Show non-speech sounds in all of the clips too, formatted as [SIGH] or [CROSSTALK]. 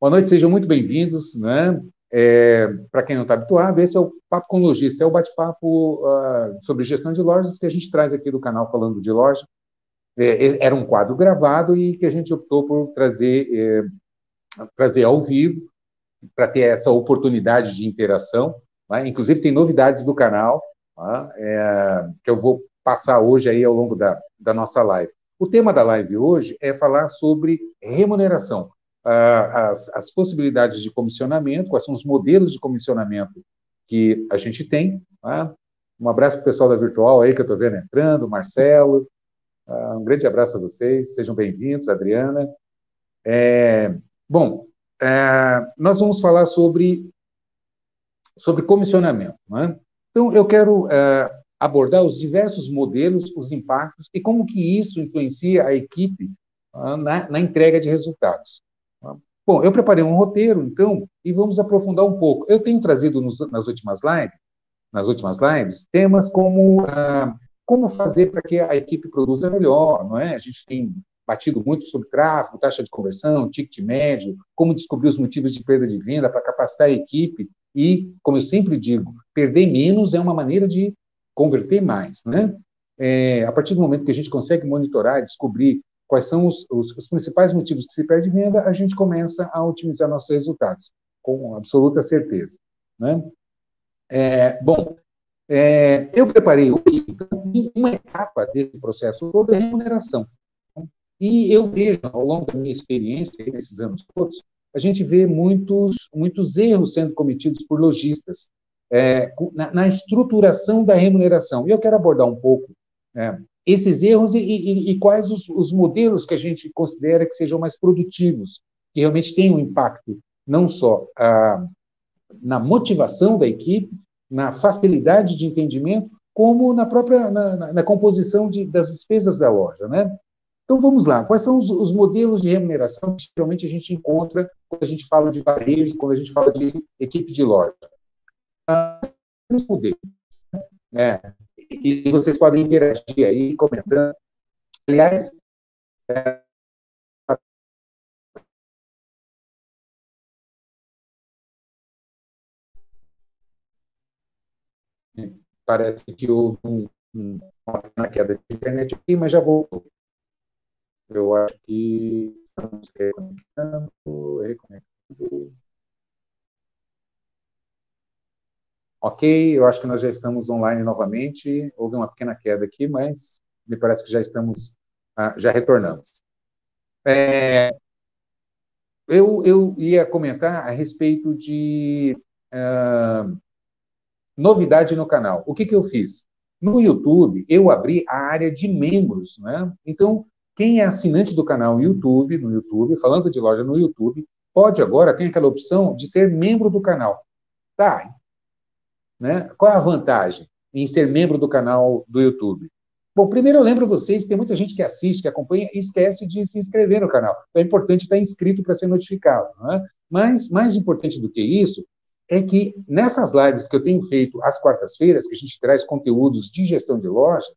Boa noite, sejam muito bem-vindos, né? É, Para quem não está habituado, esse é o Papo com Lojista, é o bate-papo uh, sobre gestão de lojas que a gente traz aqui do canal falando de loja. É, é era um quadro gravado e que a gente optou por trazer, é, trazer ao vivo, para ter essa oportunidade de interação. Né? Inclusive, tem novidades do canal, tá? é, que eu vou passar hoje aí ao longo da, da nossa live. O tema da live hoje é falar sobre remuneração as, as possibilidades de comissionamento, quais são os modelos de comissionamento que a gente tem. Tá? Um abraço para o pessoal da Virtual aí, que eu estou vendo entrando, Marcelo. Uh, um grande abraço a vocês, sejam bem-vindos, Adriana. É, bom, é, nós vamos falar sobre, sobre comissionamento. Né? Então, eu quero é, abordar os diversos modelos, os impactos e como que isso influencia a equipe uh, na, na entrega de resultados. Bom, eu preparei um roteiro, então, e vamos aprofundar um pouco. Eu tenho trazido nos, nas últimas lives, nas últimas lives, temas como ah, como fazer para que a equipe produza melhor, não é? A gente tem batido muito sobre tráfego, taxa de conversão, ticket médio, como descobrir os motivos de perda de venda para capacitar a equipe e, como eu sempre digo, perder menos é uma maneira de converter mais, né? É, a partir do momento que a gente consegue monitorar, descobrir quais são os, os, os, principais motivos que se perde venda, a gente começa a otimizar nossos resultados, com absoluta certeza. Né? É, bom, é, eu preparei hoje então, uma etapa desse processo todo é remuneração. E eu vejo, ao longo da minha experiência, nesses anos todos, a gente vê muitos, muitos erros sendo cometidos por lojistas é, na, na, estruturação da remuneração. E eu quero abordar um pouco é, esses erros e, e, e quais os, os, modelos que a gente considera que sejam mais produtivos, que realmente tenham um impacto não só ah, na motivação da equipe, na facilidade de entendimento, como na própria na, na, na composição de, das despesas da loja, né? Então vamos lá, quais são os, os, modelos de remuneração que geralmente a gente encontra quando a gente fala de varejo, quando a gente fala de equipe de loja? Ah, modelos. É, e vocês podem interagir aí, comentando. Aliás, é, parece que houve um, um, uma queda de internet aqui, mas já voltou. Eu acho que estamos reconectando, reconectando. Ok, eu acho que nós já estamos online novamente. Houve uma pequena queda aqui, mas me parece que já estamos, ah, já retornamos. É, eu, eu ia comentar a respeito de uh, novidade no canal. O que, que eu fiz? No YouTube, eu abri a área de membros, né? Então, quem é assinante do canal YouTube, no YouTube, falando de loja no YouTube, pode agora, tem aquela opção de ser membro do canal. Tá, né? Qual é a vantagem em ser membro do canal do YouTube? Bom, primeiro eu lembro vocês, tem muita gente que assiste, que acompanha e esquece de se inscrever no canal. Então é importante estar inscrito para ser notificado. Né? Mas, mais importante do que isso, é que nessas lives que eu tenho feito às quartas-feiras, que a gente traz conteúdos de gestão de lojas,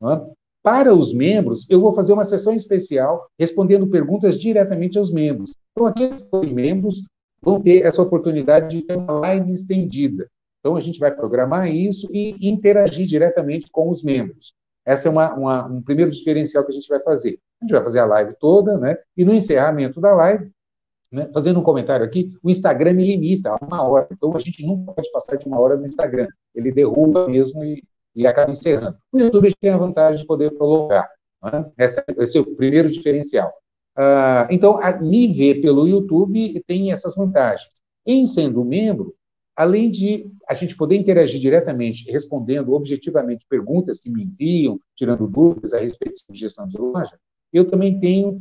né? para os membros, eu vou fazer uma sessão especial respondendo perguntas diretamente aos membros. Então, aqueles membros vão ter essa oportunidade de ter uma live estendida. Então, a gente vai programar isso e interagir diretamente com os membros. Essa é uma, uma, um primeiro diferencial que a gente vai fazer. A gente vai fazer a live toda, né? E no encerramento da live, né, fazendo um comentário aqui, o Instagram me limita a uma hora. Então, a gente nunca pode passar de uma hora no Instagram. Ele derruba mesmo e, e acaba encerrando. O YouTube tem a vantagem de poder prolongar. Né? Esse, esse é o primeiro diferencial. Uh, então, a, me ver pelo YouTube tem essas vantagens. Em sendo membro, além de a gente poder interagir diretamente, respondendo objetivamente perguntas que me enviam, tirando dúvidas a respeito de gestão de loja, eu também tenho,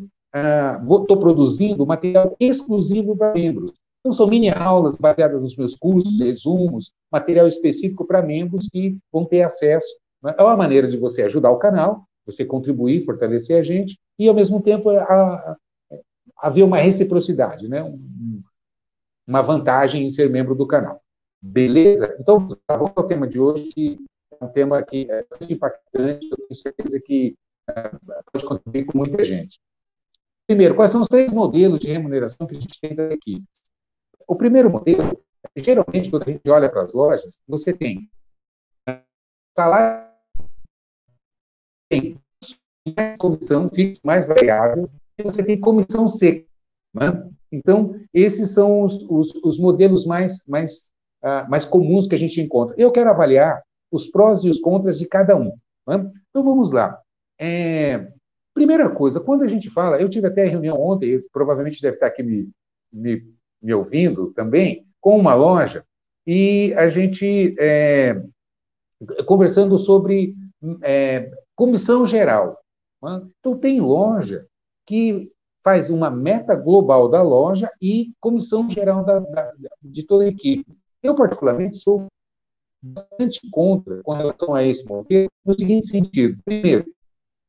estou ah, produzindo material exclusivo para membros. Então, são mini-aulas baseadas nos meus cursos, resumos, material específico para membros que vão ter acesso. Né? É uma maneira de você ajudar o canal, você contribuir, fortalecer a gente, e, ao mesmo tempo, haver uma reciprocidade, né? Um, uma vantagem em ser membro do canal. Beleza? Então, vamos ao tema de hoje, que é um tema que é impactante, eu tenho certeza que é, pode contribuir com muita gente. primeiro, quais são os três modelos de remuneração que a gente tem das equipes? O primeiro modelo, geralmente, quando a gente olha para as lojas, você tem salário, tem comissão fixa, mais variável, e você tem comissão seca. Né? Então, esses são os, os, os modelos mais, mais, uh, mais comuns que a gente encontra. Eu quero avaliar os prós e os contras de cada um. Né? Então, vamos lá. É, primeira coisa, quando a gente fala, eu tive até reunião ontem, provavelmente deve estar aqui me, me, me ouvindo também, com uma loja, e a gente é, conversando sobre é, comissão geral. Né? Então, tem loja que faz uma meta global da loja e comissão geral da, da, de toda a equipe. Eu, particularmente, sou bastante contra com relação a esse modelo, no seguinte sentido. Primeiro,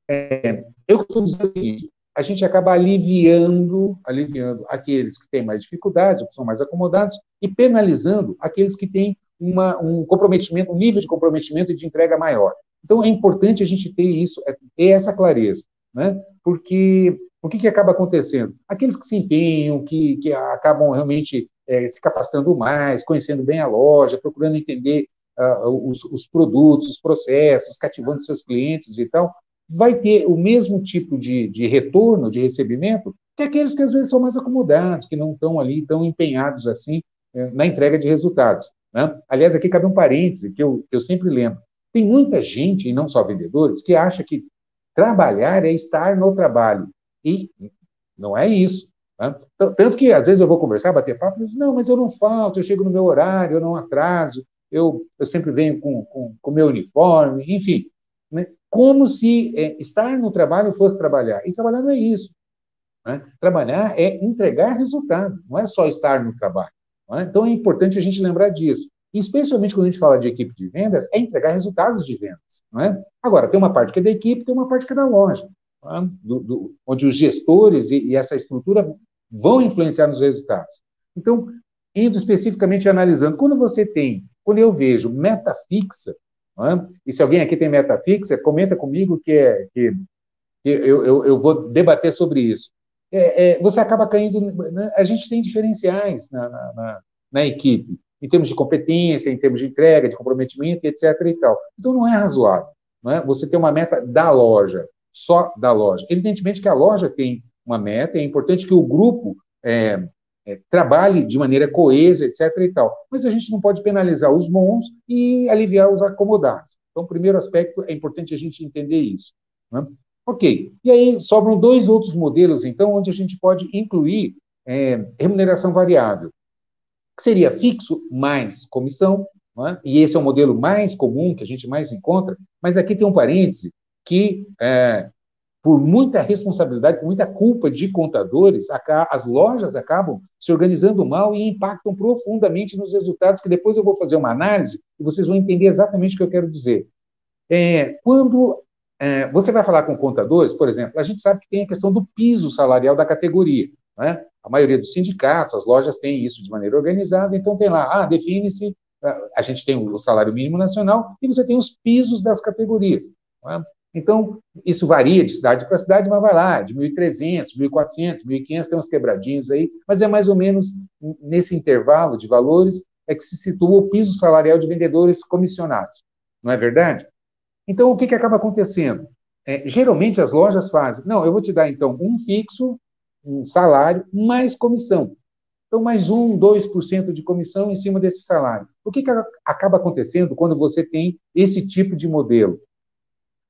é, eu costumo dizer o seguinte, a gente acaba aliviando, aliviando aqueles que têm mais dificuldades, que são mais acomodados, e penalizando aqueles que têm uma, um comprometimento, um nível de comprometimento e de entrega maior. Então, é importante a gente ter isso, é, ter essa clareza, né? Porque o que, que acaba acontecendo? Aqueles que se empenham, que, que acabam realmente é, se capacitando mais, conhecendo bem a loja, procurando entender uh, os, os, produtos, os processos, cativando seus clientes e tal, vai ter o mesmo tipo de, de retorno, de recebimento, que aqueles que às vezes são mais acomodados, que não estão ali tão empenhados assim é, na entrega de resultados. Né? Aliás, aqui cabe um parêntese que eu, que eu sempre lembro. Tem muita gente, e não só vendedores, que acha que trabalhar é estar no trabalho. E não é isso. Né? Tanto que, às vezes, eu vou conversar, bater papo, e digo, não, mas eu não falto, eu chego no meu horário, eu não atraso, eu, eu sempre venho com o com, com meu uniforme, enfim. Né? Como se é, estar no trabalho fosse trabalhar. E trabalhar não é isso. Né? Trabalhar é entregar resultado, não é só estar no trabalho. É? Então, é importante a gente lembrar disso. Especialmente quando a gente fala de equipe de vendas, é entregar resultados de vendas. Não é? Agora, tem uma parte que é da equipe, tem uma parte que é da loja né, do, do, onde os gestores e, e, essa estrutura vão influenciar nos resultados. Então, indo especificamente analisando, quando você tem, quando eu vejo meta fixa, é? e se alguém aqui tem meta fixa, comenta comigo que, é, que, que eu, eu, eu, vou debater sobre isso. É, é, você acaba caindo. Né, a gente tem diferenciais na, na, na, na equipe, em termos de competência, em termos de entrega, de comprometimento, etc. E tal. Então, não é razoável. Não é? Você tem uma meta da loja, só da loja. Evidentemente que a loja tem uma meta, é importante que o grupo é, é, trabalhe de maneira coesa, etc. e tal. Mas a gente não pode penalizar os bons e aliviar os acomodados. Então, primeiro aspecto, é importante a gente entender isso. Né? Ok. E aí sobram dois outros modelos, então, onde a gente pode incluir é, remuneração variável, que seria fixo mais comissão, é? e esse é o modelo mais comum que a gente mais encontra, mas aqui tem um parêntese, que, é, por muita responsabilidade, por muita culpa de contadores, as lojas acabam se organizando mal e impactam profundamente nos resultados, que depois eu vou fazer uma análise e vocês vão entender exatamente o que eu quero dizer. É, quando é, você vai falar com contadores, por exemplo, a gente sabe que tem a questão do piso salarial da categoria. Né? A maioria dos sindicatos, as lojas têm isso de maneira organizada, então tem lá, ah, define-se, a gente tem o salário mínimo nacional e você tem os pisos das categorias. Né? Então, isso varia de cidade para cidade, mas vai lá, de 1.300, 1.400, 1.500, tem uns quebradinhos aí, mas é mais ou menos nesse intervalo de valores é que se situa o piso salarial de vendedores comissionados, não é verdade? Então, o que, que acaba acontecendo? É, geralmente as lojas fazem, não, eu vou te dar então um fixo, um salário, mais comissão. Então, mais um, 2% de comissão em cima desse salário. O que, que acaba acontecendo quando você tem esse tipo de modelo?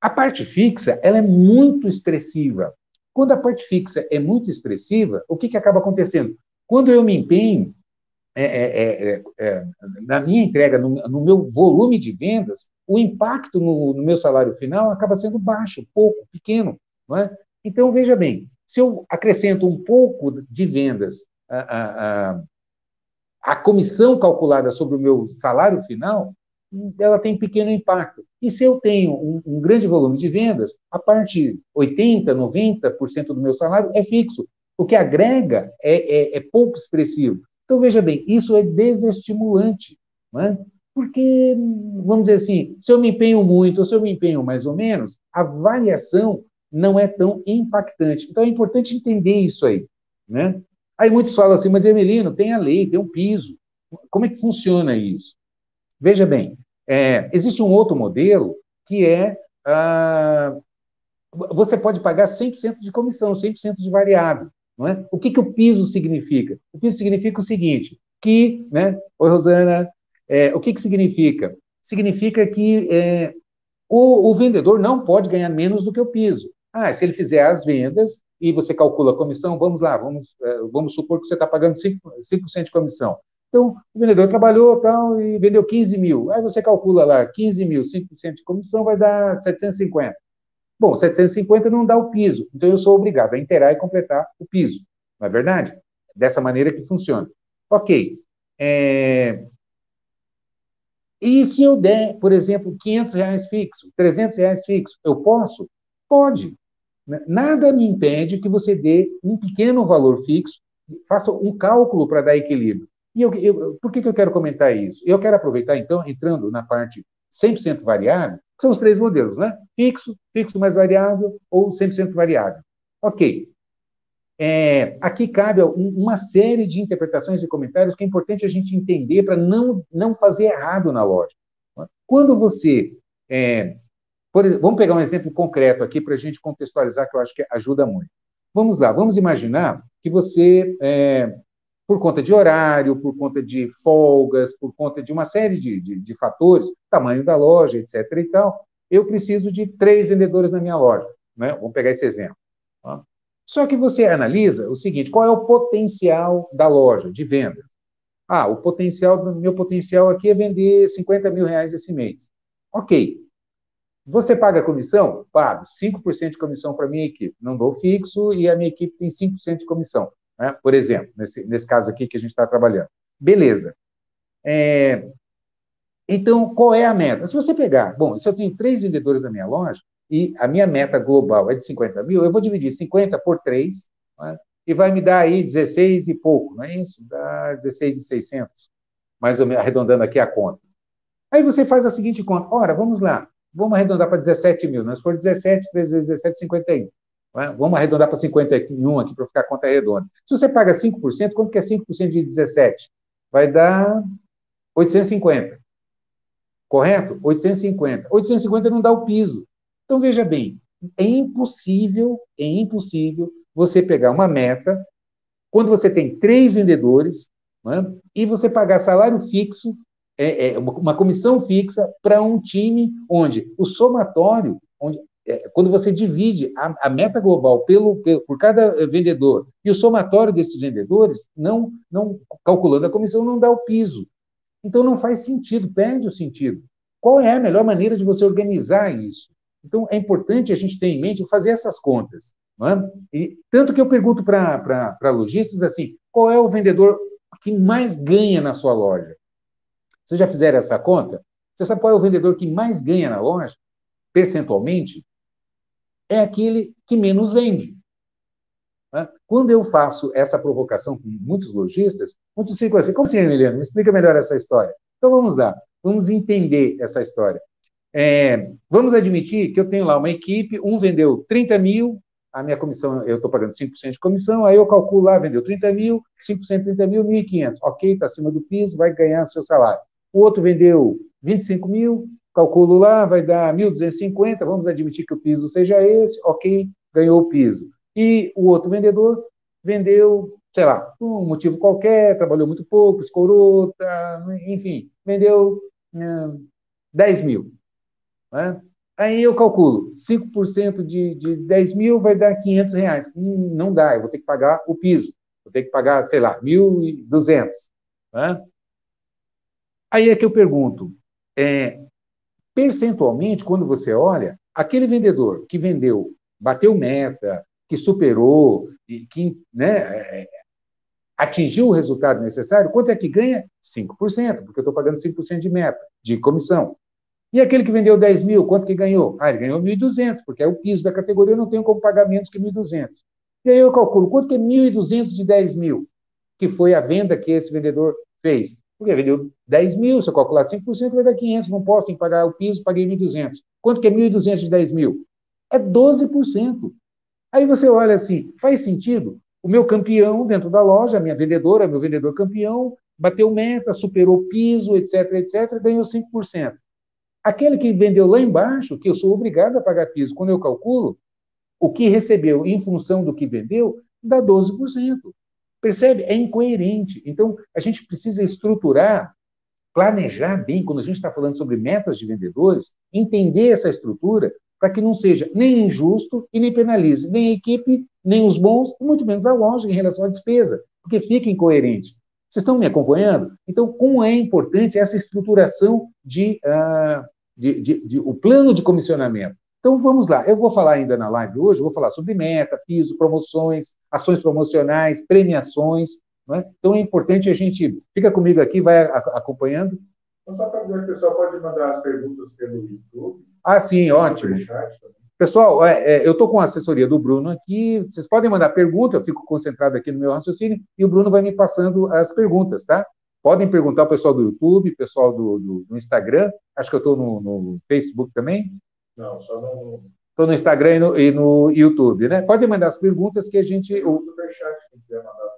A parte fixa, ela é muito expressiva. Quando a parte fixa é muito expressiva, o que, que acaba acontecendo? Quando eu me empenho é, é, é, é na minha entrega, no, no, meu volume de vendas, o impacto no, no, meu salário final acaba sendo baixo, pouco, pequeno. Não é? Então, veja bem, se eu acrescento um pouco de vendas, a, a, a, a comissão calculada sobre o meu salário final, ela tem pequeno impacto. E se eu tenho um, um grande volume de vendas, a parte 80%, 90% do meu salário é fixo. O que agrega é, é, é pouco expressivo. Então, veja bem, isso é desestimulante. Não é? Porque, vamos dizer assim, se eu me empenho muito ou se eu me empenho mais ou menos, a variação não é tão impactante. Então é importante entender isso aí, né? Aí muitos falam assim, mas Emelino, tem a lei, tem um piso. Como é que funciona isso? Veja bem, é, existe um outro modelo que é ah, você pode pagar 100% de comissão, 100% de variável. Não é? O que, que o piso significa? O piso significa o seguinte, que, né, oi Rosana, é, o que, que significa? Significa que é, o, o, vendedor não pode ganhar menos do que o piso. Ah, se ele fizer as vendas e você calcula a comissão, vamos lá, vamos, é, vamos supor que você está pagando 5%, 5 de comissão. Então, o vendedor trabalhou tal, e vendeu 15 mil. Aí você calcula lá, 15 mil, 5% de comissão vai dar 750. Bom, 750 não dá o piso, então eu sou obrigado a inteirar e completar o piso, não é verdade? Dessa maneira que funciona. Ok. É... E se eu der, por exemplo, 500 reais fixo, 300 reais fixo, eu posso? Pode. Nada me impede que você dê um pequeno valor fixo, faça um cálculo para dar equilíbrio. E eu, eu, por que, que eu quero comentar isso? Eu quero aproveitar, então, entrando na parte 100% variável, são os três modelos, né? Fixo, fixo mais variável ou 100% variável. Ok. É, aqui cabe uma série de interpretações e comentários que é importante a gente entender para não, não fazer errado na loja. Quando você. É, exemplo, vamos pegar um exemplo concreto aqui para a gente contextualizar, que eu acho que ajuda muito. Vamos lá, vamos imaginar que você é, por conta de horário, por conta de folgas, por conta de uma série de, de, de fatores, tamanho da loja, etc. e tal, eu preciso de três vendedores na minha loja. Né? Vamos pegar esse exemplo. Tá? Só que você analisa o seguinte: qual é o potencial da loja de venda? Ah, o potencial, meu potencial aqui é vender 50 mil reais esse mês. Ok. Você paga comissão? Pago. 5% de comissão para a minha equipe. Não dou fixo e a minha equipe tem 5% de comissão né? por exemplo, nesse, nesse caso aqui que a gente está trabalhando. Beleza. É, então, qual é a meta? Se você pegar, bom, se eu tenho três vendedores na minha loja e a minha meta global é de 50 mil, eu vou dividir 50 por 3 né? e vai me dar aí 16 e pouco, não é isso? Dá 16,600, mais ou menos, arredondando aqui a conta. Aí você faz a seguinte conta, ora, vamos lá, vamos arredondar para 17 mil, né? se for 17, 3 vezes 17, 51. Né? Vamos arredondar para 51 aqui para ficar a conta redonda. Se você paga 5%, quanto que é 5% de 17? Vai dar 850. Correto? 850. 850 não dá o piso. Então, veja bem, é impossível, é impossível você pegar uma meta, quando você tem três vendedores, né, e você pagar salário fixo, é, é uma comissão fixa para um time onde o somatório, onde é, quando você divide a, a meta global pelo, pelo, por cada vendedor e o somatório desses vendedores, não, não calculando a comissão, não dá o piso. Então não faz sentido, perde o sentido. Qual é a melhor maneira de você organizar isso? Então é importante a gente ter em mente fazer essas contas. É? E, tanto que eu pergunto para lojistas assim: qual é o vendedor que mais ganha na sua loja? Vocês já fizeram essa conta? Você sabe qual é o vendedor que mais ganha na loja, percentualmente? É aquele que menos vende. Né? Quando eu faço essa provocação com muitos lojistas, muitos ficam assim, como assim, Emiliano? Me explica melhor essa história. Então vamos lá, vamos entender essa história. É, vamos admitir que eu tenho lá uma equipe, um vendeu 30 mil, a minha comissão, eu estou pagando 5% de comissão, aí eu calculo lá, vendeu 30 mil, 5% 30 mil, 1.500. Ok, está acima do piso, vai ganhar seu salário. O outro vendeu 25 mil, calculo lá, vai dar 1.250, vamos admitir que o piso seja esse, ok, ganhou o piso. E o outro vendedor vendeu, sei lá, por um motivo qualquer, trabalhou muito pouco, escorou, enfim, vendeu hum, 10 mil. Né? Aí eu calculo, 5% de, de 10 mil vai dar 500 reais. Hum, não dá, eu vou ter que pagar o piso. Vou ter que pagar, sei lá, 1.200. Né? Aí é que eu pergunto, é, percentualmente, quando você olha, aquele vendedor que vendeu, bateu meta, que superou, e que né, é, atingiu o resultado necessário, quanto é que ganha? 5%, porque eu estou pagando 5% de meta, de comissão. E aquele que vendeu 10 mil, quanto que ganhou? Ah, ele ganhou 1.200, porque é o piso da categoria, eu não tenho como pagar menos que 1.200. E aí eu calculo, quanto que é 1.200 de 10 mil? Que foi a venda que esse vendedor fez. Porque vendeu 10 mil, se eu calcular 5%, vai dar 500, não posso, tem que pagar o piso, paguei 1.200. Quanto que é 1.200 de 10 mil? É 12%. Aí você olha assim, faz sentido? O meu campeão dentro da loja, a minha vendedora, meu vendedor campeão, bateu meta, superou piso, etc, etc, ganhou 5%. Aquele que vendeu lá embaixo, que eu sou obrigado a pagar piso, quando eu calculo, o que recebeu em função do que vendeu, dá 12%. Percebe? É incoerente. Então, a gente precisa estruturar, planejar bem, quando a gente está falando sobre metas de vendedores, entender essa estrutura para que não seja nem injusto e nem penalize nem a equipe, nem os bons, e muito menos a loja em relação à despesa, porque fica incoerente. Vocês estão me acompanhando? Então, como é importante essa estruturação de, uh, de, de, de, o plano de comissionamento? Então, vamos lá. Eu vou falar ainda na live hoje, vou falar sobre meta, piso, promoções, ações promocionais, premiações. É? Então, é importante a gente... Fica comigo aqui, vai acompanhando. Então, só para dizer que o pessoal pode mandar as perguntas pelo YouTube. Ah, sim, ótimo. Pessoal, é, é, eu estou com a assessoria do Bruno aqui. Vocês podem mandar pergunta, eu fico concentrado aqui no meu raciocínio e o Bruno vai me passando as perguntas, tá? Podem perguntar o pessoal do YouTube, pessoal do, do, do Instagram. Acho que eu estou no, no, Facebook também. Não, só no. Estou no Instagram e no, e no, YouTube, né? Podem mandar as perguntas que a gente. O superchat, se quiser mandar.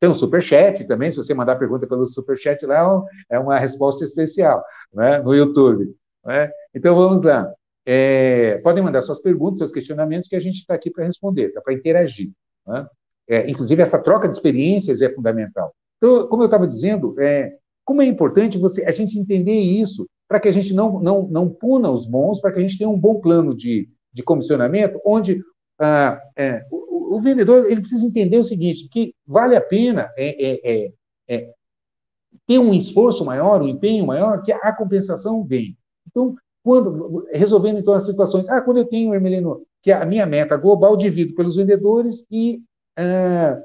Tem um superchat também, se você mandar pergunta pelo superchat lá, é uma resposta especial, né? No YouTube. Né? Então vamos lá. É, podem mandar suas perguntas, seus questionamentos, que a gente está aqui para responder, tá? para interagir. Né? É, inclusive, essa troca de experiências é fundamental. Então, como eu estava dizendo, é, como é importante você, a gente entender isso, para que a gente não, não, não puna os bons, para que a gente tenha um bom plano de, de comissionamento, onde ah, é, o, o, vendedor ele precisa entender o seguinte, que vale a pena é, é, é, ter um esforço maior, um empenho maior, que a compensação vem. Então, quando, resolvendo então as situações, ah, quando eu tenho, Hermelino, que a minha meta global divido pelos vendedores e ah,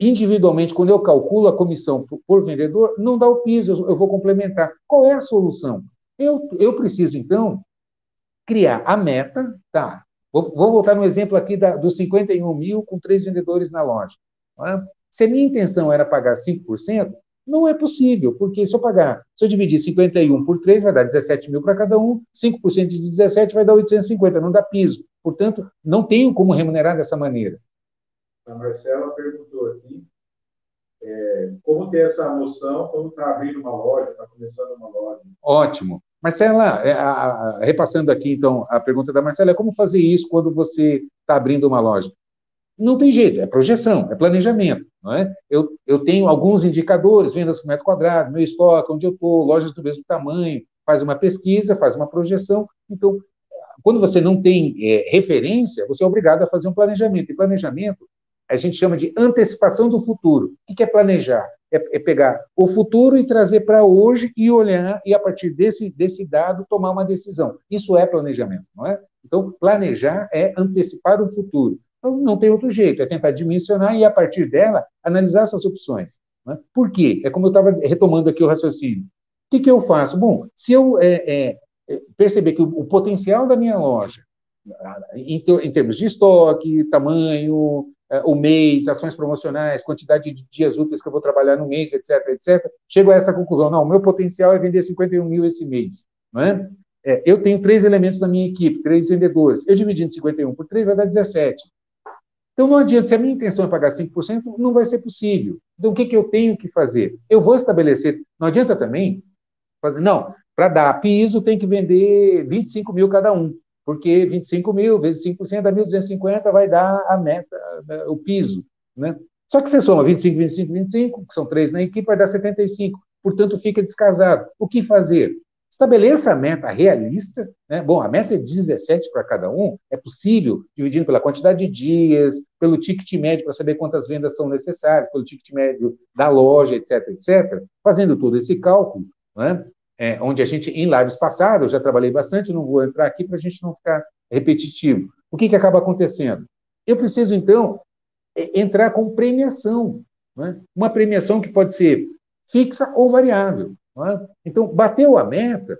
individualmente, quando eu calculo a comissão por, vendedor, não dá o piso, eu, eu, vou complementar. Qual é a solução? Eu, eu preciso, então, criar a meta, tá? Vou, vou voltar no exemplo aqui da, dos 51 mil com três vendedores na loja. É? Se a minha intenção era pagar 5%, não é possível, porque se eu pagar, se eu dividir 51 por 3, vai dar 17 mil para cada um, 5% de 17 vai dar 850, não dá piso. Portanto, não tenho como remunerar dessa maneira. A Marcela perguntou aqui é, como ter essa noção quando está abrindo uma loja, está começando uma loja. Ótimo. Marcela, é, repassando aqui, então, a pergunta da Marcela, é como fazer isso quando você está abrindo uma loja? Não tem jeito, é projeção, é planejamento. Não é? eu, eu tenho alguns indicadores, vendas por metro quadrado, meu estoque, onde eu estou, lojas do mesmo tamanho, faz uma pesquisa, faz uma projeção. Então, quando você não tem é, referência, você é obrigado a fazer um planejamento. E planejamento a gente chama de antecipação do futuro. O que é planejar? É, é pegar o futuro e trazer para hoje e olhar, e a partir desse, desse dado tomar uma decisão. Isso é planejamento, não é? Então, planejar é antecipar o futuro. Então, não tem outro jeito, é tentar dimensionar e, a partir dela, analisar essas opções. Né? Por quê? É como eu estava retomando aqui o raciocínio. O que, que eu faço? Bom, se eu é, é, perceber que o, o, potencial da minha loja, em, termos de estoque, tamanho, é, o mês, ações promocionais, quantidade de dias úteis que eu vou trabalhar no mês, etc., etc., chego a essa conclusão. Não, o meu potencial é vender 51 mil esse mês. Não é? É, eu tenho três elementos na minha equipe, três vendedores. Eu dividindo 51 por 3 vai dar 17. Então não adianta, se a minha intenção é pagar 5%, não vai ser possível. Então o que, que eu tenho que fazer? Eu vou estabelecer, não adianta também fazer, não, para dar piso tem que vender 25 mil cada um, porque 25 mil vezes 5% dá 1.250, vai dar a meta, né, o piso. Né? Só que você soma 25, 25, 25, que são três na equipe, vai dar 75. Portanto, fica descasado. O que fazer? Estabeleça a meta realista. Né? Bom, a meta é 17 para cada um, é possível, dividindo pela quantidade de dias, pelo ticket médio para saber quantas vendas são necessárias, pelo ticket médio da loja, etc, etc. Fazendo todo esse cálculo, né? É, onde a gente, em lives passadas, eu já trabalhei bastante, não vou entrar aqui para a gente não ficar repetitivo. O que, que acaba acontecendo? Eu preciso, então, entrar com premiação. Né? Uma premiação que pode ser fixa ou variável. É? Então, bateu a meta,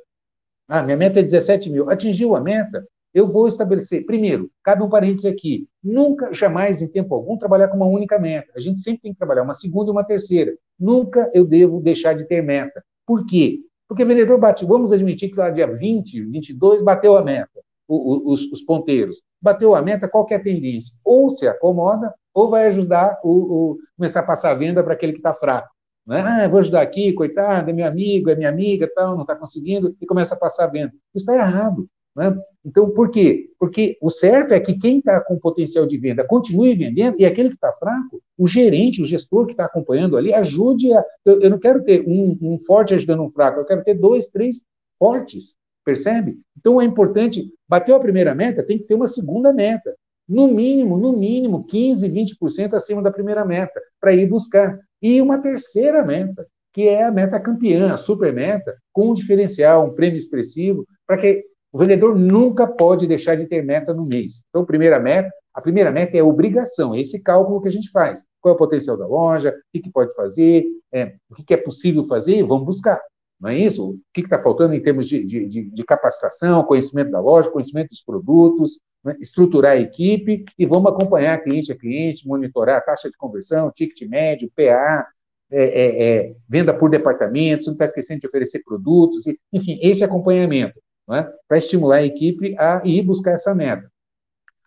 ah, minha meta é 17 mil, atingiu a meta, eu vou estabelecer, primeiro, cabe um parênteses aqui, nunca, jamais, em tempo algum, trabalhar com uma única meta. A gente sempre tem que trabalhar uma segunda e uma terceira. Nunca eu devo deixar de ter meta. Por quê? Porque o vendedor bate, vamos admitir que lá dia 20, 22, bateu a meta. os, os, ponteiros. Bateu a meta, qual é a tendência? Ou se acomoda, ou vai ajudar o, o começar a passar a venda para aquele que está fraco. Né? Ah, vou ajudar aqui, coitado, é meu amigo, é minha amiga, tal, não está conseguindo, e começa a passar a venda. Isso está errado. Né? Então, por quê? Porque o certo é que quem está com potencial de venda continue vendendo e aquele que está fraco, o gerente, o gestor que está acompanhando ali, ajude a. Eu, eu não quero ter um, um, forte ajudando um fraco, eu quero ter dois, três fortes, percebe? Então é importante, bateu a primeira meta, tem que ter uma segunda meta. No mínimo, no mínimo, 15, 20% acima da primeira meta, para ir buscar. E uma terceira meta, que é a meta campeã, a super meta, com um diferencial, um prêmio expressivo, para que o vendedor nunca pode deixar de ter meta no mês. Então, primeira meta, a primeira meta é obrigação, é esse cálculo que a gente faz. Qual é o potencial da loja, o que, que pode fazer, é, o que, que, é possível fazer, e vamos buscar. Não é isso? O que está faltando em termos de, de, de, capacitação, conhecimento da loja, conhecimento dos produtos, né? estruturar a equipe e vamos acompanhar cliente a cliente, monitorar a taxa de conversão, ticket médio, PA, é, é, é, venda por departamento, não está esquecendo de oferecer produtos, enfim, esse acompanhamento é? para estimular a equipe a ir buscar essa meta.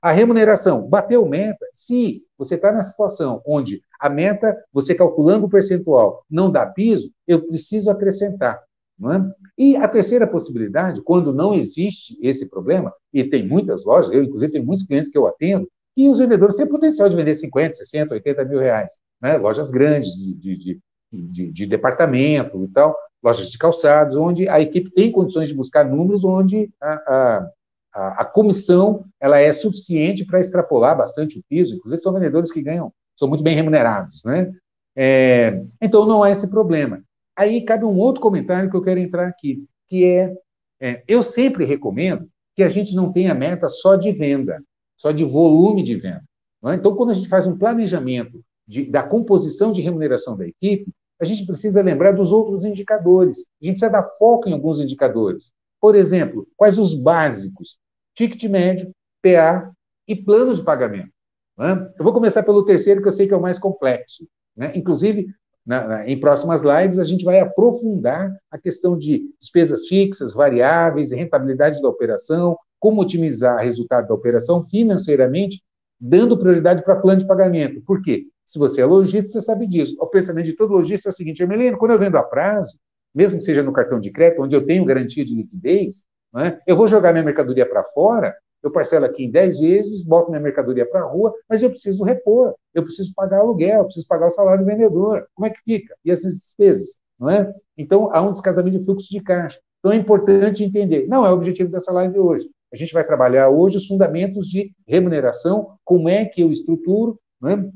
A remuneração, bateu meta, se você está na situação onde a meta, você calculando o percentual, não dá piso, eu preciso acrescentar. É? E a terceira possibilidade, quando não existe esse problema, e tem muitas lojas, eu inclusive tenho muitos clientes que eu atendo, e os vendedores têm potencial de vender 50, 60, 80 mil reais. Né? Lojas grandes de, de, de, de, departamento e tal, lojas de calçados, onde a equipe tem condições de buscar números onde a, a, a comissão ela é suficiente para extrapolar bastante o piso, inclusive são vendedores que ganham, são muito bem remunerados, né? É, então não há esse problema. Aí cabe um outro comentário que eu quero entrar aqui, que é, é eu sempre recomendo que a gente não tenha meta só de venda, só de volume de venda. É? Então, quando a gente faz um planejamento de, da composição de remuneração da equipe, a gente precisa lembrar dos outros indicadores. A gente precisa dar foco em alguns indicadores. Por exemplo, quais os básicos? Ticket médio, PA e plano de pagamento. Né? Eu vou começar pelo terceiro, que eu sei que é o mais complexo. Né? Inclusive, na, na, em próximas lives, a gente vai aprofundar a questão de despesas fixas, variáveis, rentabilidade da operação, como otimizar o resultado da operação financeiramente, dando prioridade para plano de pagamento. Por quê? Se você é lojista, você sabe disso. O pensamento de todo lojista é o seguinte, Emelino, quando eu vendo a prazo, mesmo que seja no cartão de crédito, onde eu tenho garantia de liquidez, é? eu vou jogar minha mercadoria para fora, eu parcelo aqui em 10 vezes, boto minha mercadoria para a rua, mas eu preciso repor, eu preciso pagar aluguel, eu preciso pagar o salário do vendedor. Como é que fica? E essas despesas? Não é? Então, há um descasamento de fluxo de caixa. Então, é importante entender. Não é o objetivo dessa live hoje. A gente vai trabalhar hoje os fundamentos de remuneração, como é que eu estruturo, é?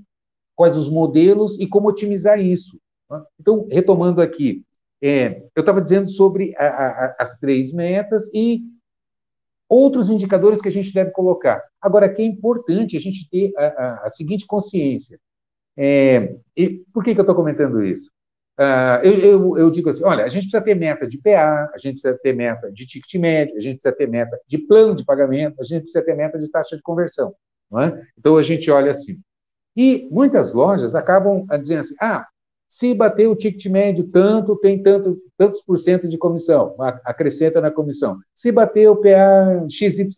Quais os modelos e como otimizar isso. Né? Então, retomando aqui, é, eu estava dizendo sobre a, a, as três metas e outros indicadores que a gente deve colocar. Agora, que é importante a gente ter a, a seguinte consciência. É, e por que, que eu estou comentando isso? Uh, eu, eu, eu, digo assim, olha, a gente precisa ter meta de PA, a gente precisa ter meta de ticket médio, a gente precisa ter meta de plano de pagamento, a gente precisa ter meta de taxa de conversão. É? Então, a gente olha assim, e muitas lojas acabam dizendo assim: ah, se bater o ticket médio tanto, tem tanto, tantos por cento de comissão, acrescenta na comissão. Se bater o PA XYZ,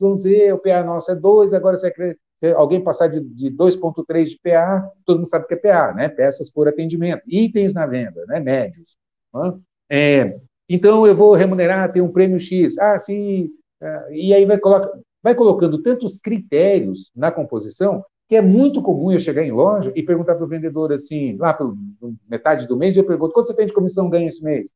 o PA nosso é 2, agora se alguém passar de, de 2,3 de PA, todo mundo sabe que é PA, né? Peças por atendimento. Itens na venda, né? Médios. É, então, eu vou remunerar, tem um prêmio X. Ah, sim. É, e aí vai, coloca, vai colocando tantos critérios na composição que é muito comum eu chegar em loja e perguntar para o vendedor assim, lá pela metade do mês, eu pergunto, quanto você tem de comissão ganho esse mês?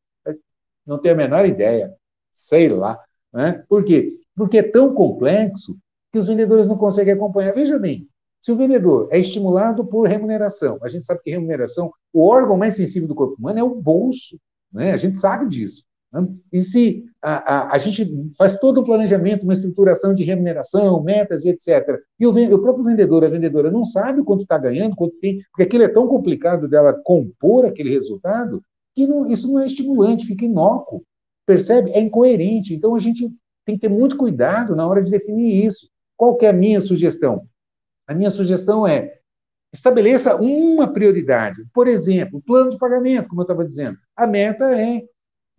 Não tenho a menor ideia, sei lá. Né? Por quê? Porque é tão complexo que os vendedores não conseguem acompanhar. Veja bem, se o vendedor é estimulado por remuneração, a gente sabe que remuneração, o órgão mais sensível do corpo humano é o bolso, né? a gente sabe disso. Né? E se a, a, a, gente faz todo o planejamento, uma estruturação de remuneração, metas e etc., e o, o próprio vendedor, a vendedora, não sabe quanto está ganhando, quanto tem, porque aquilo é tão complicado dela compor aquele resultado, que não, isso não é estimulante, fica inócuo. Percebe? É incoerente. Então a gente tem que ter muito cuidado na hora de definir isso. Qual é a minha sugestão? A minha sugestão é estabeleça uma prioridade. Por exemplo, plano de pagamento, como eu estava dizendo. A meta é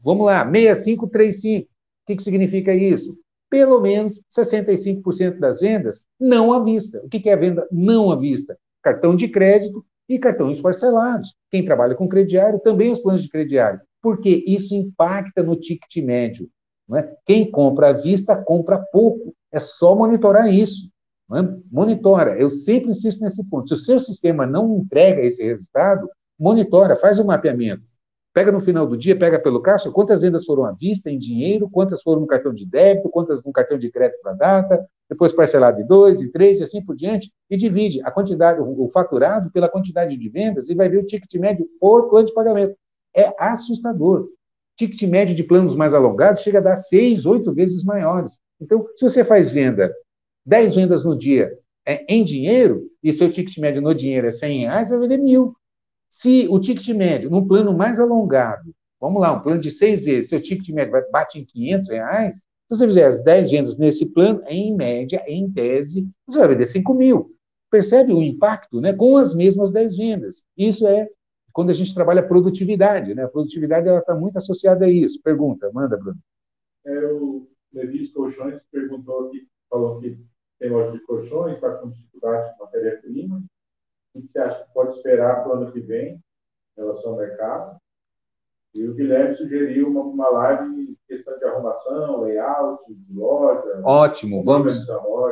Vamos lá, 6535. O que, que significa isso? pelo menos 65% das vendas não à vista. O que é venda não à vista? Cartão de crédito e cartões parcelados. Quem trabalha com crediário, também os planos de crediário, porque isso impacta no ticket médio. É? Quem compra à vista, compra pouco. É só monitorar isso. É? Monitora. Eu sempre insisto nesse ponto. Se o seu sistema não entrega esse resultado, monitora, faz o um mapeamento. Pega no final do dia, pega pelo caixa, quantas vendas foram à vista em dinheiro, quantas foram no cartão de débito, quantas no cartão de crédito para data, depois parcelado de dois, e três, e assim por diante, e divide a quantidade, o faturado pela quantidade de vendas e vai ver o ticket médio por plano de pagamento. É assustador. Ticket médio de planos mais alongados chega a dar seis, oito vezes maiores. Então, se você faz vendas, dez vendas no dia é, em dinheiro, e seu ticket médio no dinheiro é 100 reais, vai vender mil. Se o ticket médio, num plano mais alongado, vamos lá, um plano de seis vezes, seu ticket médio bate em 500 reais, se você fizer as 10 vendas nesse plano, em média, em tese, você vai vender 5 mil. Percebe o impacto né, com as mesmas 10 vendas. Isso é quando a gente trabalha produtividade. Né? A produtividade está muito associada a isso. Pergunta, manda, Bruno. É, o Levis Colchões perguntou aqui, falou que tem loja de colchões, está com dificuldade de matéria-prima, o que você acha que pode esperar para o ano que vem em relação ao mercado? E o Guilherme sugeriu uma, uma live questão de arrumação, layout, loja. Ótimo, vamos,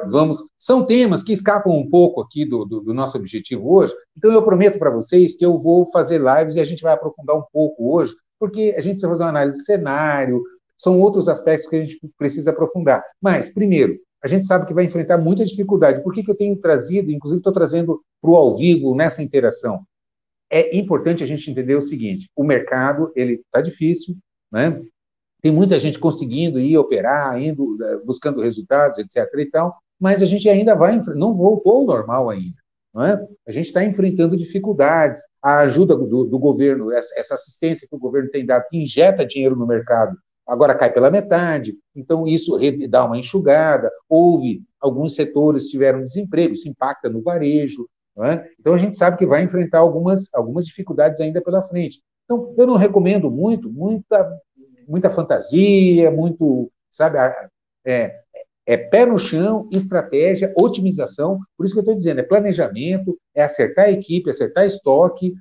vamos. São temas que escapam um pouco aqui do, do, do nosso objetivo hoje. Então eu prometo para vocês que eu vou fazer lives e a gente vai aprofundar um pouco hoje, porque a gente precisa fazer uma análise de cenário, são outros aspectos que a gente precisa aprofundar. Mas, primeiro, a gente sabe que vai enfrentar muita dificuldade. Por que, que eu tenho trazido, inclusive estou trazendo para o ao vivo nessa interação? É importante a gente entender o seguinte: o mercado ele está difícil, né? Tem muita gente conseguindo ir operar, indo eh, buscando resultados, etc. E tal, mas a gente ainda vai não voltou ao normal ainda. Não é? A gente está enfrentando dificuldades. A ajuda do, do governo, essa, essa assistência que o governo tem dado, que injeta dinheiro no mercado, agora cai pela metade, então isso dá uma enxugada. Houve alguns setores tiveram desemprego, isso impacta no varejo. É? Então a gente sabe que vai enfrentar algumas, algumas dificuldades ainda pela frente. Então eu não recomendo muito, muita, muita fantasia, muito, sabe, é, é pé no chão, estratégia, otimização. Por isso que eu estou dizendo, é planejamento, é acertar a equipe, acertar estoque,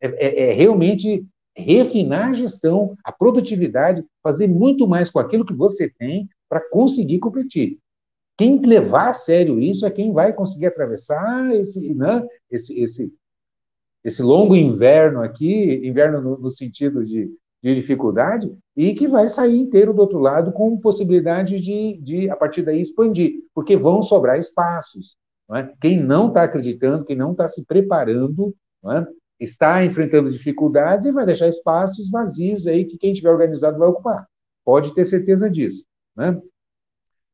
é? É, é realmente refinar a gestão, a produtividade, fazer muito mais com aquilo que você tem para conseguir competir. Quem levar a sério isso é quem vai conseguir atravessar esse, né, esse, esse, esse longo inverno aqui, inverno no, no sentido de, de, dificuldade, e que vai sair inteiro do outro lado com possibilidade de, de a partir daí, expandir, porque vão sobrar espaços. Não é? Quem não está acreditando, quem não está se preparando, é? Está enfrentando dificuldades e vai deixar espaços vazios aí que quem tiver organizado vai ocupar. Pode ter certeza disso. Né?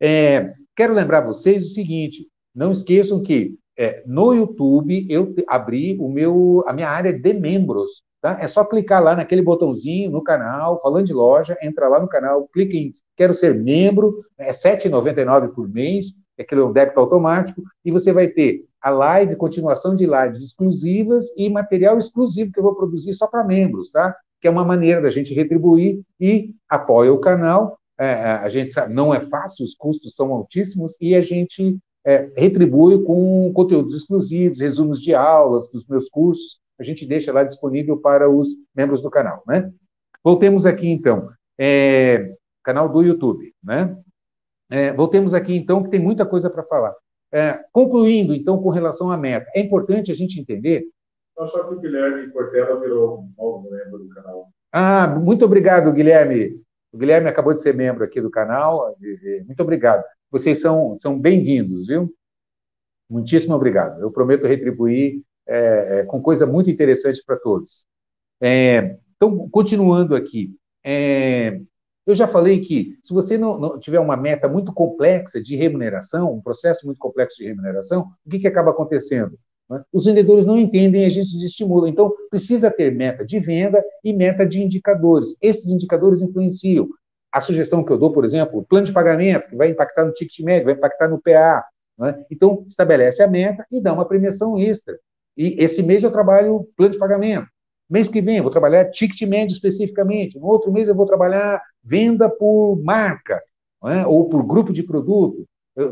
É, quero lembrar vocês o seguinte: não esqueçam que é, no YouTube eu abri o meu, a minha área de membros. Tá? É só clicar lá naquele botãozinho no canal, falando de loja, entra lá no canal, clique em Quero ser membro, é R$ 7,99 por mês, é aquele débito automático, e você vai ter a live, continuação de lives exclusivas e material exclusivo que eu vou produzir só para membros, tá? Que é uma maneira da gente retribuir e apoia o canal. É, é, a gente sabe, não é fácil, os custos são altíssimos e a gente é, retribui com conteúdos exclusivos, resumos de aulas dos meus cursos. A gente deixa lá disponível para os membros do canal, né? Voltemos aqui então, é, canal do YouTube, né? É, voltemos aqui então, que tem muita coisa para falar. É, concluindo, então, com relação à meta, é importante a gente entender. Não, só que o Guilherme Cortella virou um novo membro do canal. Ah, muito obrigado, Guilherme. O Guilherme acabou de ser membro aqui do canal. Muito obrigado. Vocês são, são bem-vindos, viu? Muitíssimo obrigado. Eu prometo retribuir é, é, com coisa muito interessante para todos. É, então, continuando aqui, é, eu já falei que, se você não, não, tiver uma meta muito complexa de remuneração, um processo muito complexo de remuneração, o que, que acaba acontecendo? Né? Os vendedores não entendem, a gente desestimula. Então, precisa ter meta de venda e meta de indicadores. Esses indicadores influenciam. A sugestão que eu dou, por exemplo, plano de pagamento, que vai impactar no ticket médio, vai impactar no PA. Né? Então, estabelece a meta e dá uma premiação extra. E esse mês eu trabalho plano de pagamento. Mês que vem eu vou trabalhar ticket médio especificamente. No outro mês eu vou trabalhar venda por marca. é? ou por grupo de produto.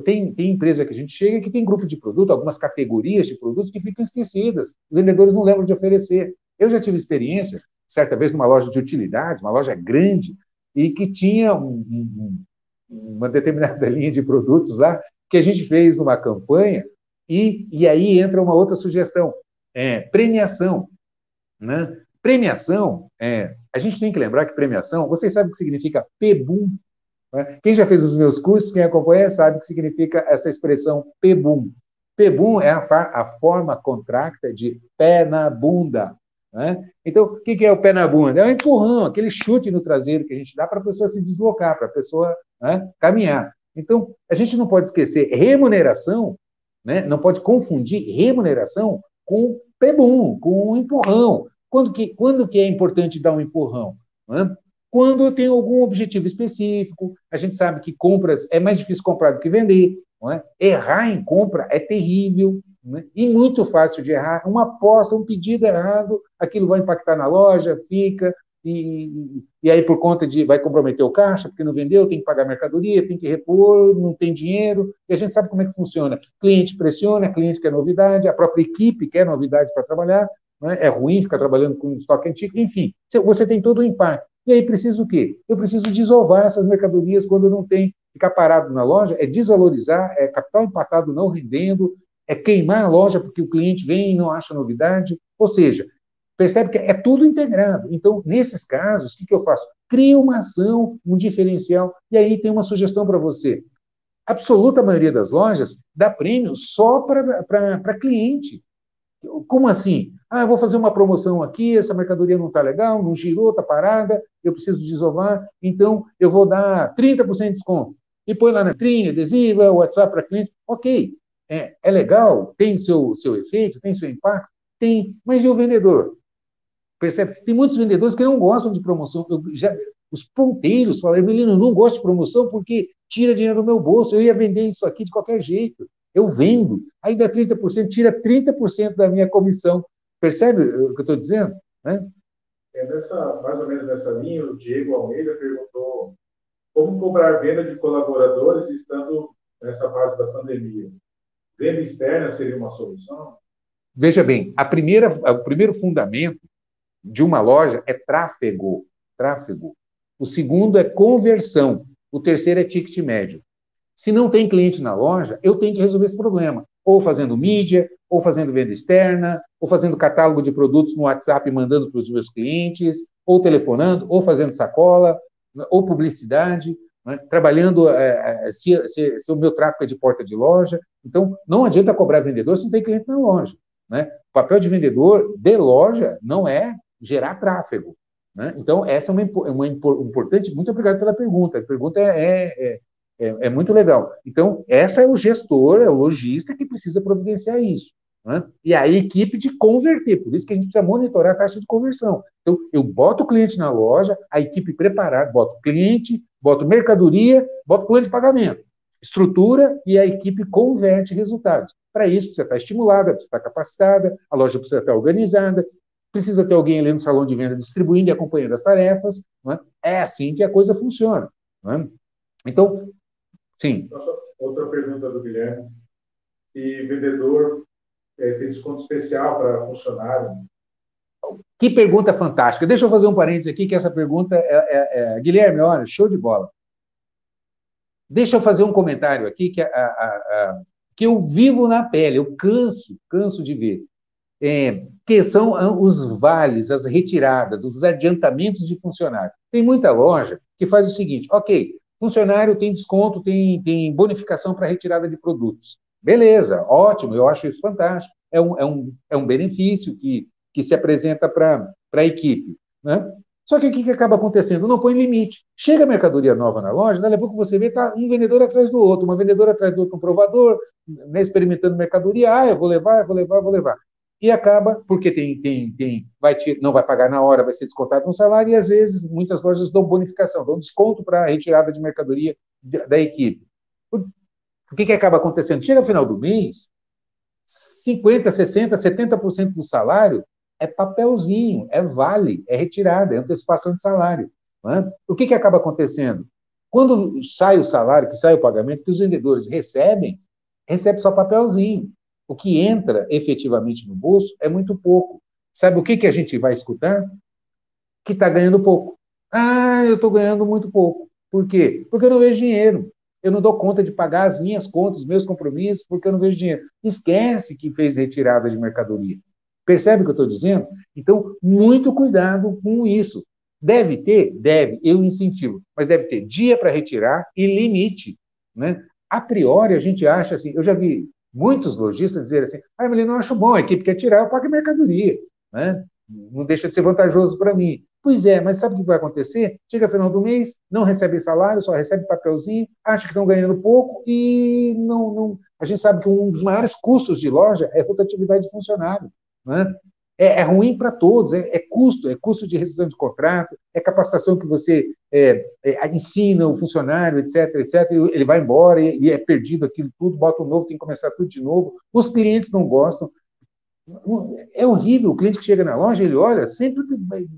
Tem, tem empresa que a gente chega que tem grupo de produto, algumas categorias de produtos que ficam esquecidas. Os vendedores não lembram de oferecer. Eu já tive experiência, certa vez, numa loja de utilidade, uma loja grande, e que tinha um, um, uma determinada [LAUGHS] linha de produtos lá, que a gente fez uma campanha, e, e aí entra uma outra sugestão: é, premiação. Né? Premiação, é, a gente tem que lembrar que premiação, vocês sabem o que significa PBUM? Né? Quem já fez os meus cursos, quem acompanha, sabe o que significa essa expressão PBUM. PBUM é a, a forma contracta de pé na bunda. Né? Então, o que é o pé na bunda? É um empurrão, aquele chute no traseiro que a gente dá para a pessoa se deslocar, para a pessoa né, caminhar. Então, a gente não pode esquecer remuneração, né, não pode confundir remuneração com pebum, com um empurrão. Quando que, quando que é importante dar um empurrão? Né? Quando eu tenho algum objetivo específico, a gente sabe que compras é mais difícil comprar do que vender. É? Errar em compra é terrível né? e muito fácil de errar. Uma aposta, um pedido errado, aquilo vai impactar na loja, fica, e, e, aí por conta de vai comprometer o caixa, porque não vendeu, tem que pagar mercadoria, tem que repor, não tem dinheiro, e a gente sabe como é que funciona. Cliente pressiona, cliente quer novidade, a própria equipe quer novidade para trabalhar, né? é ruim ficar trabalhando com estoque antigo, enfim, você tem todo o impacto. E aí preciso o quê? Eu preciso desovar essas mercadorias quando não tem, ficar parado na loja, é desvalorizar, é capital empatado não rendendo, é queimar a loja porque o cliente vem e não acha novidade, ou seja, Percebe que é tudo integrado. Então, nesses casos, o que, que eu faço? Crio uma ação, um diferencial, e aí tem uma sugestão para você. A absoluta maioria das lojas dá prêmio só para cliente. Como assim? Ah, vou fazer uma promoção aqui, essa mercadoria não está legal, não girou, está parada, eu preciso desovar, então eu vou dar 30% de desconto. E põe lá na trinha, adesiva, WhatsApp para cliente. Ok, é, é legal, tem seu, seu efeito, tem seu impacto? Tem, mas e o vendedor? Percebe? Tem muitos vendedores que não gostam de promoção. Eu já, os ponteiros falam, Emelino, eu não gosto de promoção porque tira dinheiro do meu bolso. Eu ia vender isso aqui de qualquer jeito. Eu vendo. Dá 30%, tira 30% da minha comissão. Percebe o que eu estou dizendo? Né? É nessa, mais ou menos nessa linha, o Diego Almeida perguntou como cobrar venda de colaboradores estando nessa fase da pandemia. Venda externa seria uma solução? Veja bem, a primeira, o primeiro fundamento de uma loja é tráfego, tráfego. O segundo é conversão. O terceiro é ticket médio. Se não tem cliente na loja, eu tenho que resolver esse problema. Ou fazendo mídia, ou fazendo venda externa, ou fazendo catálogo de produtos no WhatsApp e mandando para os meus clientes, ou telefonando, ou fazendo sacola, ou publicidade, né? trabalhando é, se, se, se, o meu tráfego é de porta de loja. Então, não adianta cobrar vendedor se não tem cliente na loja. Né? O papel de vendedor de loja não é gerar tráfego. Né? Então, essa é uma, uma importante. Muito obrigado pela pergunta. A pergunta é, é, é, é, muito legal. Então, essa é o gestor, é o lojista que precisa providenciar isso. Né? E a equipe de converter. Por isso que a gente precisa monitorar a taxa de conversão. Então, eu boto o cliente na loja, a equipe preparada, boto cliente, boto mercadoria, boto plano de pagamento. Estrutura e a equipe converte resultados. Para isso, precisa estar estimulada, precisa estar capacitada, a loja precisa estar organizada, precisa ter alguém ali no salão de venda distribuindo e acompanhando as tarefas. É? é? assim que a coisa funciona. É? Então, sim. Outra pergunta do Guilherme. Se vendedor é, tem desconto especial para funcionário? Que pergunta fantástica. Deixa eu fazer um parênteses aqui, que essa pergunta é, é, é... Guilherme, olha, show de bola. Deixa eu fazer um comentário aqui que, a, a, a, que eu vivo na pele, eu canso, canso de ver é, que são os vales, as retiradas, os adiantamentos de funcionário. Tem muita loja que faz o seguinte: ok, funcionário tem desconto, tem, tem bonificação para retirada de produtos. Beleza, ótimo, eu acho isso fantástico. É um, é um, é um benefício que, que se apresenta para a equipe. Né? Só que o que acaba acontecendo? Não põe limite. Chega a mercadoria nova na loja, daqui a pouco você vê tá um vendedor atrás do outro, uma vendedora atrás do outro, um provador, né, experimentando mercadoria. Ah, eu vou levar, eu vou levar, eu vou levar e acaba, porque tem, tem, tem, vai te, não vai pagar na hora, vai ser descontado no salário, e às vezes muitas lojas dão bonificação, dão desconto para a retirada de mercadoria da equipe. O, que, que acaba acontecendo? Chega no final do mês, 50%, 60%, 70% do salário é papelzinho, é vale, é retirada, é antecipação de salário. É? O que, que acaba acontecendo? Quando sai o salário, que sai o pagamento, que os vendedores recebem, recebe só papelzinho. O que entra efetivamente no bolso é muito pouco. Sabe o que, que a gente vai escutar? Que está ganhando pouco. Ah, eu estou ganhando muito pouco. Por quê? Porque eu não vejo dinheiro. Eu não dou conta de pagar as minhas contas, os meus compromissos, porque eu não vejo dinheiro. Esquece que fez retirada de mercadoria. Percebe o que eu estou dizendo? Então, muito cuidado com isso. Deve ter? Deve, eu incentivo, mas deve ter dia para retirar e limite. Né? A priori, a gente acha assim, eu já vi muitos lojistas dizerem assim, ah, eu não acho bom, a equipe quer tirar, eu pago a mercadoria. Né? Não deixa de ser vantajoso para mim. Pois é, mas sabe o que vai acontecer? Chega final do mês, não recebe salário, só recebe papelzinho, acha que estão ganhando pouco e não, não. A gente sabe que um dos maiores custos de loja é rotatividade de funcionário. Né? É, é ruim para todos, é, é, custo, é custo de rescisão de contrato, é capacitação que você é, é ensina o funcionário, etc, etc, ele vai embora e, e, é perdido aquilo tudo, bota um novo, tem que começar tudo de novo. Os clientes não gostam. É horrível, o cliente que chega na loja, ele olha, sempre,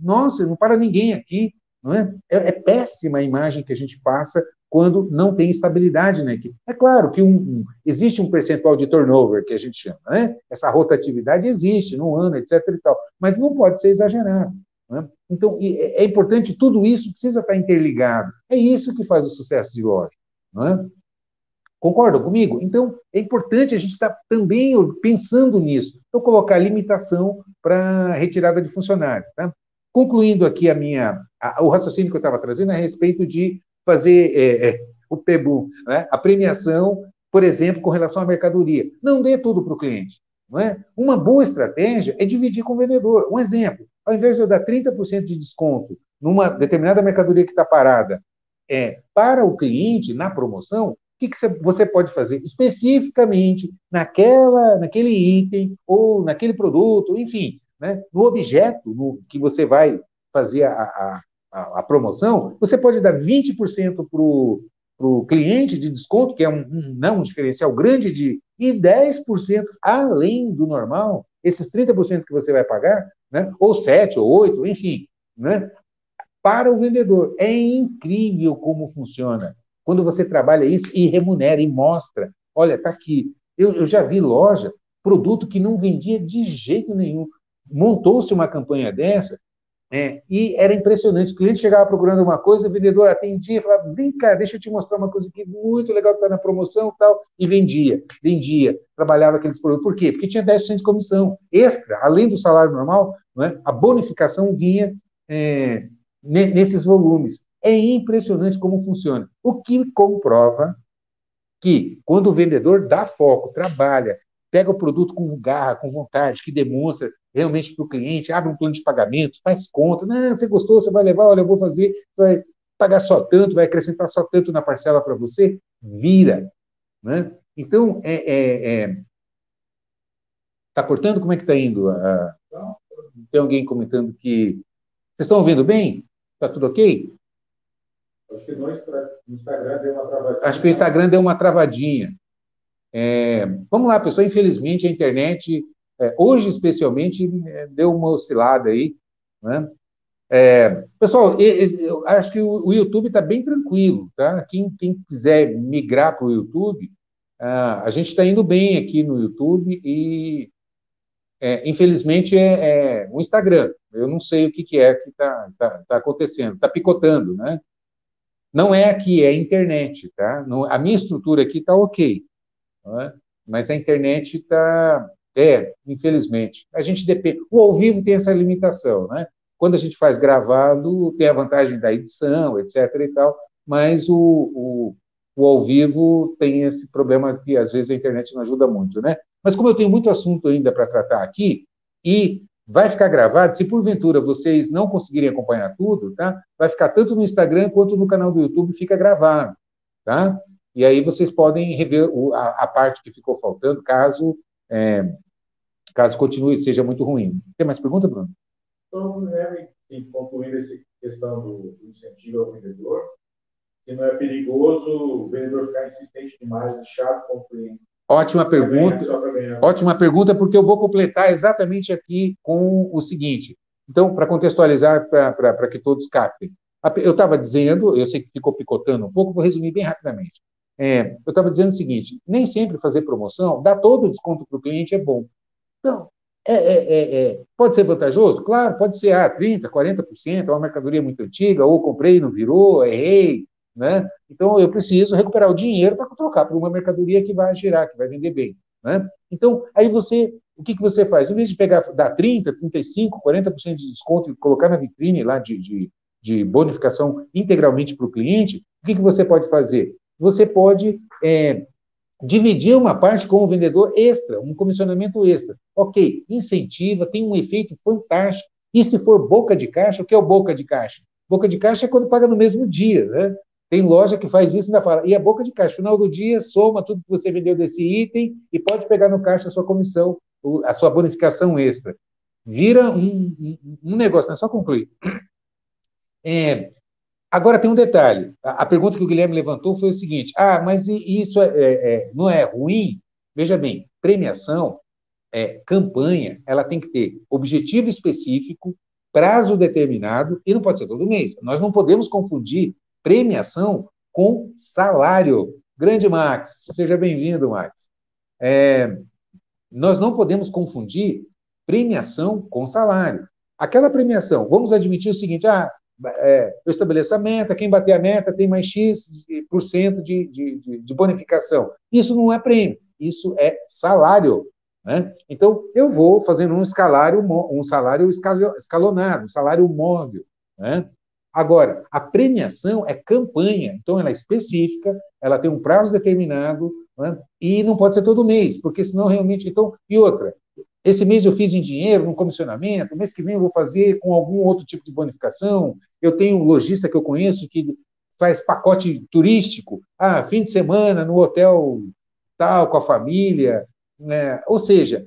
nossa, não para ninguém aqui, não é? É, é péssima a imagem que a gente passa quando não tem estabilidade na equipe. É claro que um, um, existe um percentual de turnover, que a gente chama, né? Essa rotatividade existe no ano, etc. e tal, mas não pode ser exagerado. Né? Então, é, é importante, tudo isso precisa estar interligado. É isso que faz o sucesso de loja. Né? Concordam comigo? Então, é importante a gente estar também pensando nisso. Então, colocar limitação para retirada de funcionário. Tá? Concluindo aqui a minha, a, o raciocínio que eu estava trazendo a respeito de fazer é, é, o PEBU, né? a premiação, por exemplo, com relação à mercadoria. Não dê tudo para o cliente. Não é? Uma boa estratégia é dividir com o vendedor. Um exemplo, ao invés de eu dar 30% de desconto numa determinada mercadoria que está parada é, para o cliente na promoção, o que, que você pode fazer especificamente naquela, naquele item ou naquele produto, enfim, né, no objeto no, que você vai fazer a, a, a, a promoção, você pode dar 20% para o cliente de desconto, que é um, um, não, um diferencial grande, de, e 10% além do normal, esses 30% que você vai pagar, né, ou 7 ou 8, enfim, né, para o vendedor. É incrível como funciona. Quando você trabalha isso e remunera e mostra, olha, está aqui. Eu, eu já vi loja, produto que não vendia de jeito nenhum. Montou-se uma campanha dessa é, e era impressionante. O cliente chegava procurando uma coisa, o vendedor atendia, falava: vem cá, deixa eu te mostrar uma coisa aqui muito legal que está na promoção tal. E vendia, vendia, trabalhava aqueles produtos. Por quê? Porque tinha 10% de comissão extra, além do salário normal, é? a bonificação vinha é, nesses volumes. É impressionante como funciona. O que comprova que, quando o vendedor dá foco, trabalha, pega o produto com garra, com vontade, que demonstra realmente para o cliente, abre um plano de pagamento, faz conta, não, você gostou, você vai levar, olha, eu vou fazer, vai pagar só tanto, vai acrescentar só tanto na parcela para você, vira. Né? Então, é, é, é... Tá cortando? Como é que está indo? Ah, tem alguém comentando que... Vocês estão ouvindo bem? Está tudo ok? Acho que no Instagram deu uma travadinha. Acho que o Instagram deu uma travadinha. É, vamos lá, pessoal. Infelizmente, a internet, é, hoje especialmente, é, deu uma oscilada aí. Né? É, pessoal, eu acho que o, YouTube está bem tranquilo. Tá? Quem, quem quiser migrar para o YouTube, ah, a gente está indo bem aqui no YouTube e, é, infelizmente, é, é, o Instagram. Eu não sei o que, que é que está tá, tá acontecendo. Está picotando, né? Não é aqui, é a internet, tá? a minha estrutura aqui está ok é? mas a internet está. É, infelizmente. A gente depende. O ao vivo tem essa limitação, né? Quando a gente faz gravado, tem a vantagem da edição, etc. e tal, mas o, o, o ao vivo tem esse problema que às vezes a internet não ajuda muito, né? Mas como eu tenho muito assunto ainda para tratar aqui, e vai ficar gravado, se porventura vocês não conseguirem acompanhar tudo, tá? Vai ficar tanto no Instagram quanto no canal do YouTube, fica gravado, tá? E aí vocês podem rever a, parte que ficou faltando, caso é, caso continue, seja muito ruim. Tem mais pergunta, Bruno? Então, né, concluindo essa questão do, do incentivo ao vendedor, se não é perigoso o vendedor ficar insistente demais e chato com o cliente. Ótima pergunta. Ótima pergunta, porque eu vou completar exatamente aqui com o seguinte. Então, para contextualizar, para que todos captem. Eu estava dizendo, eu sei que ficou picotando um pouco, vou resumir bem rapidamente. É, eu estava dizendo o seguinte: nem sempre fazer promoção, dar todo o desconto para o cliente é bom. Então, é, é, é, é, pode ser vantajoso? Claro, pode ser ah, 30%, 40%, é uma mercadoria muito antiga, ou comprei e não virou, errei. Né? Então, eu preciso recuperar o dinheiro para trocar por uma mercadoria que vai girar, que vai vender bem. Né? Então, aí você, o que, que você faz? Em vez de pegar, dar 30%, 35%, 40% de desconto e colocar na vitrine lá de, de, de bonificação integralmente para o cliente, o que, que você pode fazer? Você pode é, dividir uma parte com o vendedor extra, um comissionamento extra. Ok, incentiva, tem um efeito fantástico. E se for boca de caixa, o que é o boca de caixa? Boca de caixa é quando paga no mesmo dia, né? Tem loja que faz isso e ainda fala, e a boca de caixa, final do dia, soma tudo que você vendeu desse item e pode pegar no caixa a sua comissão, a sua bonificação extra. Vira um, um, um negócio, não é só concluir. É, agora tem um detalhe. A, a, pergunta que o Guilherme levantou foi o seguinte: ah, mas isso é, é, é, não é ruim? Veja bem, premiação, é, campanha, ela tem que ter objetivo específico, prazo determinado e não pode ser todo mês. Nós não podemos confundir premiação com salário. Grande Max, seja bem-vindo, Max. É, nós não podemos confundir premiação com salário. Aquela premiação, vamos admitir o seguinte: ah, é, eu estabeleço a meta, quem bater a meta tem mais X por cento de, de, de, bonificação. Isso não é prêmio, isso é salário. Né? Então, eu vou fazendo um salário, um salário escalonado, um salário móvel. Né? Agora, a premiação é campanha, então ela é específica, ela tem um prazo determinado, né? e não pode ser todo mês, porque senão realmente. Então, e outra, esse mês eu fiz em dinheiro, num comissionamento, mês que vem eu vou fazer com algum outro tipo de bonificação. Eu tenho um lojista que eu conheço que faz pacote turístico, ah, fim de semana no hotel tal, com a família. Né? Ou seja,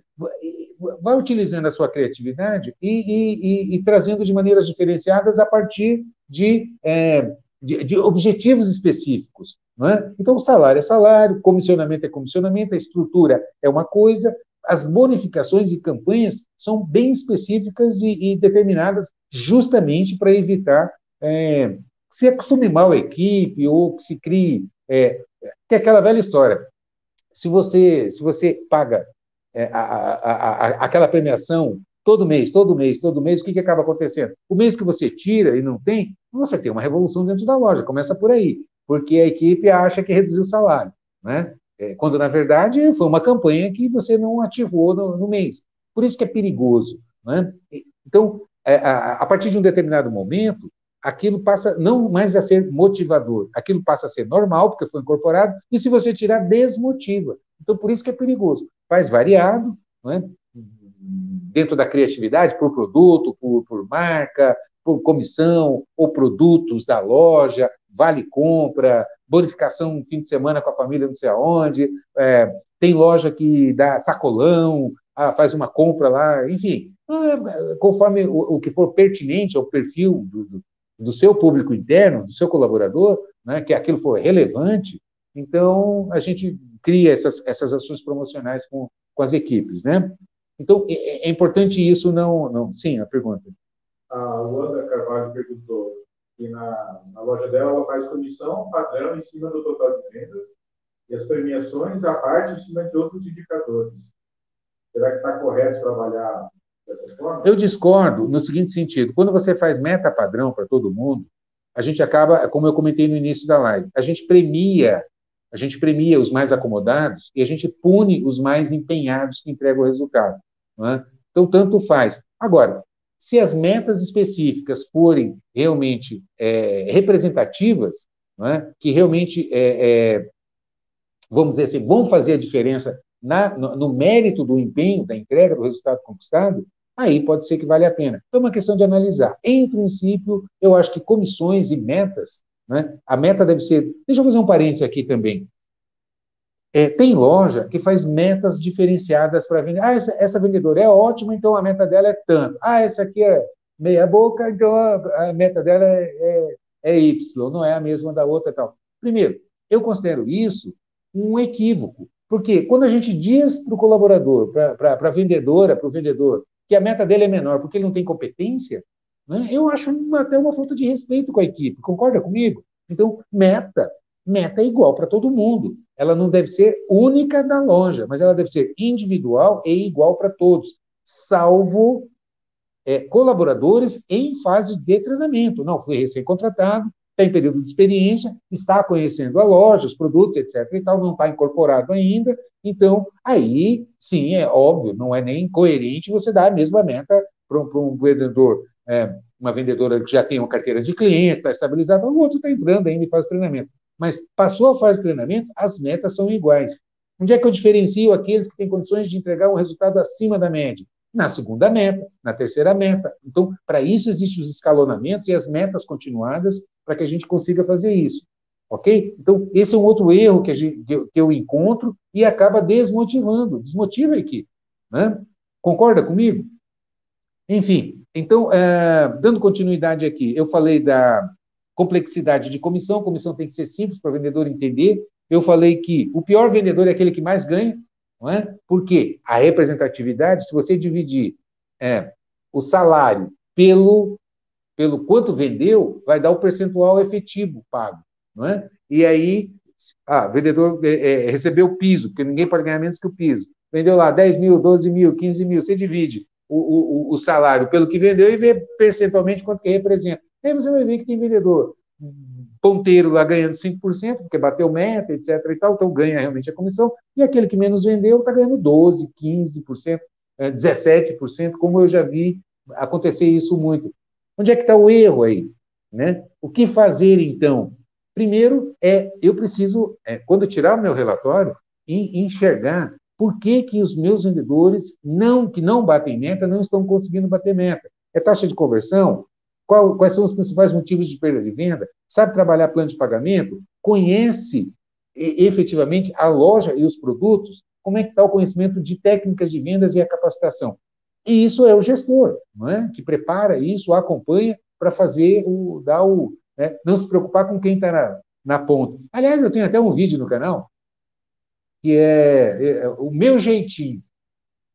vai utilizando a sua criatividade e, e, e, e trazendo de maneiras diferenciadas a partir de, é, de, de objetivos específicos. É? Então, salário é salário, comissionamento é comissionamento, a estrutura é uma coisa, as bonificações e campanhas são bem específicas e, e determinadas justamente para evitar é, que se acostume mal a equipe ou que se crie. É, que é aquela velha história. Se você, se você paga é, a, a, a, aquela premiação todo mês, todo mês, todo mês, o que, que acaba acontecendo? O mês que você tira e não tem, você tem uma revolução dentro da loja, começa por aí, porque a equipe acha que reduziu o salário, né? É, quando, na verdade, foi uma campanha que você não ativou no, no mês. Por isso que é perigoso. Né? Então, é, a, a partir de um determinado momento, aquilo passa não mais a ser motivador, aquilo passa a ser normal, porque foi incorporado, e se você tirar, desmotiva. Então, por isso que é perigoso. Faz variado, é? Dentro da criatividade, por produto, por, por marca, por comissão, ou produtos da loja, vale compra, bonificação no fim de semana com a família não sei aonde, é, tem loja que dá sacolão, ah, faz uma compra lá, enfim, é, conforme o, o, que for pertinente ao perfil do, do, do, seu público interno, do seu colaborador, né, que aquilo for relevante, então a gente cria essas, essas ações promocionais com, com as equipes, né? Então, é, é importante isso, não, não... Sim, a pergunta. A Wanda Carvalho perguntou, que na, na loja dela ela faz comissão padrão em cima do total de vendas e as premiações à parte em cima de outros indicadores. Será que está correto trabalhar dessa forma? Eu discordo no seguinte sentido: quando você faz meta padrão para todo mundo, a gente acaba, como eu comentei no início da live, a gente premia, a gente premia os mais acomodados e a gente pune os mais empenhados que entregam o resultado. É? Então, tanto faz. Agora, se as metas específicas forem realmente é, representativas, é? que realmente, é, é, vamos dizer assim, vão fazer a diferença na, no, no, mérito do empenho, da entrega do resultado conquistado, aí pode ser que vale a pena. Então, é uma questão de analisar. Em princípio, eu acho que comissões e metas, né, a meta deve ser. Deixa eu fazer um parênteses aqui também. É, tem loja que faz metas diferenciadas para vender. Ah, essa, essa, vendedora é ótima, então a meta dela é tanto. Ah, essa aqui é meia boca, então a, a meta dela é, é, é, Y, não é a mesma da outra e tal. Primeiro, eu considero isso um equívoco, porque quando a gente diz para o colaborador, para a vendedora, para o vendedor, que a meta dele é menor porque ele não tem competência, Né? Eu acho uma, até uma falta de respeito com a equipe, concorda comigo? Então, meta. Meta é igual para todo mundo. Ela não deve ser única da loja, mas ela deve ser individual e igual para todos, salvo é, colaboradores em fase de treinamento. Não, fui recém-contratado, tem período de experiência, está conhecendo a loja, os produtos, etc. e tal, não está incorporado ainda. Então, aí, sim, é óbvio, não é nem coerente você dar a mesma meta para um, vendedor, é, uma vendedora que já tem uma carteira de clientes, está estabilizada, o outro está entrando ainda e faz treinamento. Mas passou a fase de treinamento, as metas são iguais. Onde é que eu diferencio aqueles que têm condições de entregar um resultado acima da média? Na segunda meta, na terceira meta. Então, para isso existem os escalonamentos e as metas continuadas para que a gente consiga fazer isso. Ok? Então, esse é um outro erro que, gente, que, eu, encontro e acaba desmotivando, desmotiva a equipe. Né? Concorda comigo? Enfim, então, é, dando continuidade aqui, eu falei da complexidade de comissão, a comissão tem que ser simples para o vendedor entender. Eu falei que o pior vendedor é aquele que mais ganha, não é? Porque a representatividade, se você dividir é, o salário pelo pelo quanto vendeu, vai dar o percentual efetivo pago, não é? E aí, ah, vendedor é, recebeu o piso, porque ninguém pode ganhar menos que o piso. Vendeu lá 10 mil, 12 mil, 15 mil, você divide o, o, o salário pelo que vendeu e vê percentualmente quanto que representa. Aí você vai ver que tem vendedor ponteiro lá ganhando 5%, porque bateu meta, etc. e tal, então ganha realmente a comissão, e aquele que menos vendeu está ganhando 12%, 15%, 17%, como eu já vi acontecer isso muito. Onde é que está o erro aí? Né? O que fazer, então? Primeiro, é eu preciso, é, quando tirar o meu relatório, enxergar por que, que os meus vendedores não que não batem meta não estão conseguindo bater meta. É taxa de conversão? Qual, quais são os principais motivos de perda de venda? Sabe trabalhar plano de pagamento? Conhece efetivamente a loja e os produtos? Como é que está o conhecimento de técnicas de vendas e a capacitação? E isso é o gestor, não é? que prepara isso, acompanha para fazer o, dar o, né? não se preocupar com quem está na, na ponta. Aliás, eu tenho até um vídeo no canal que é, é o meu jeitinho.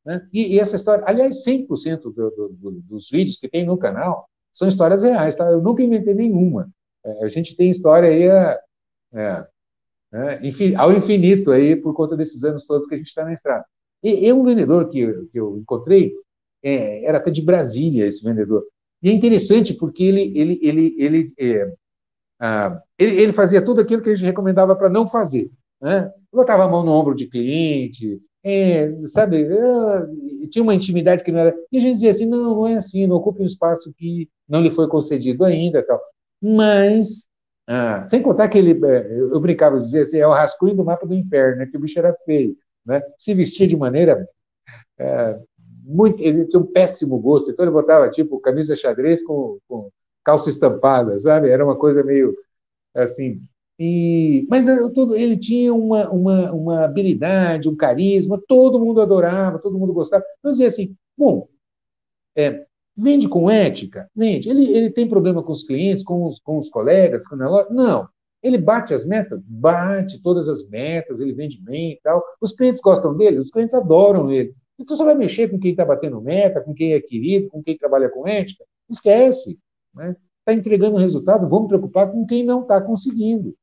Né? E, e, essa história, aliás, 100% do, do, do, dos vídeos que tem no canal são histórias reais, tá? Eu nunca inventei nenhuma. É, a gente tem história aí é, é, é ao infinito aí por conta desses anos todos que a gente está na estrada. E, e um vendedor que, que eu encontrei, é, era até de Brasília esse vendedor. E é interessante porque ele, ele, ele, ele, é, ah, ele, ele, fazia tudo aquilo que a gente recomendava para não fazer. Né? Botava a mão no ombro de cliente, é, sabe, é, tinha uma intimidade que não era. E a gente dizia assim: não, não é assim, não ocupe um espaço que não lhe foi concedido ainda. tal. Mas, ah, sem contar que ele, é, eu brincava, dizia assim: é o rascunho do mapa do inferno, né, que o bicho era feio. Né? Se vestia de maneira é, muito, ele tinha um péssimo gosto, então ele botava tipo camisa xadrez com, com calça estampada, sabe? Era uma coisa meio assim. E, mas todo, ele tinha uma, uma, uma habilidade, um carisma, todo mundo adorava, todo mundo gostava. Então, dizia assim: bom, é, vende com ética? Vende. Ele, ele tem problema com os clientes, com os, com os colegas, com a loja? Não. Ele bate as metas? Bate todas as metas, ele vende bem e tal. Os clientes gostam dele? Os clientes adoram ele. Então você vai mexer com quem está batendo meta, com quem é querido, com quem trabalha com ética? Esquece. Está né? Tá entregando resultado, vamos preocupar com quem não está conseguindo.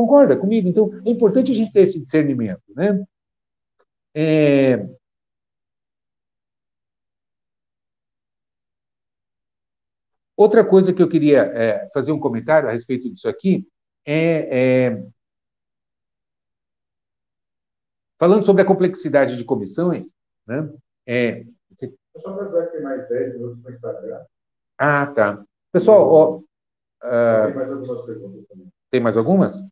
Concorda comigo? Então, é importante a gente ter esse discernimento. Né? É... Outra coisa que eu queria é, fazer um comentário a respeito disso aqui é, é, falando sobre a complexidade de comissões, né? É, você... Só para que tem mais 10 minutos no Instagram. Ah, tá. Pessoal, ó, uh... tem mais algumas perguntas também. Tem mais algumas?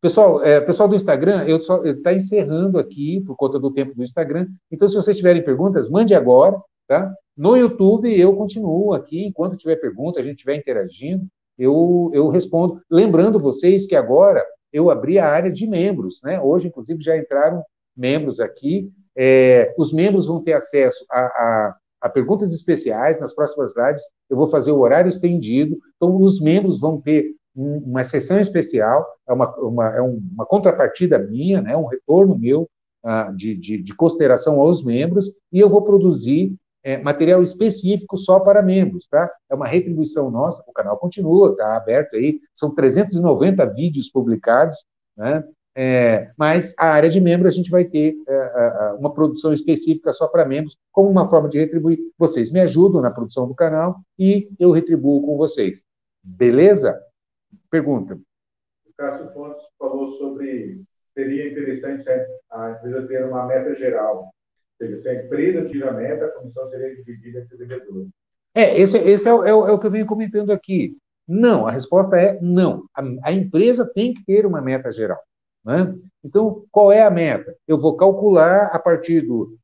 Pessoal, é, pessoal do Instagram, eu está encerrando aqui por conta do tempo do Instagram. Então, se vocês tiverem perguntas, mande agora, tá? No YouTube eu continuo aqui enquanto tiver pergunta, a gente estiver interagindo, eu, eu respondo. Lembrando vocês que agora eu abri a área de membros, né? Hoje, inclusive, já entraram membros aqui. É, os membros vão ter acesso a, a, a, perguntas especiais nas próximas lives. Eu vou fazer o horário estendido. Então, os membros vão ter uma sessão especial, é uma, uma, é uma contrapartida minha, né, um retorno meu uh, de, de, de consideração aos membros, e eu vou produzir é, material específico só para membros, tá? É uma retribuição nossa, o canal continua, está aberto aí, são 390 vídeos publicados, né? É, mas a área de membro a gente vai ter é, uma produção específica só para membros, como uma forma de retribuir. Vocês me ajudam na produção do canal e eu retribuo com vocês. Beleza? Pergunta. O Cássio Fontes falou sobre seria interessante a empresa ter uma meta geral. Ou seja, se a empresa tira a meta, a comissão seria dividida entre o vendedor. É, esse, esse é, o, é, é, o, que eu venho comentando aqui. Não, a resposta é não. A, a empresa tem que ter uma meta geral. Né? Então, qual é a meta? Eu vou calcular a partir do.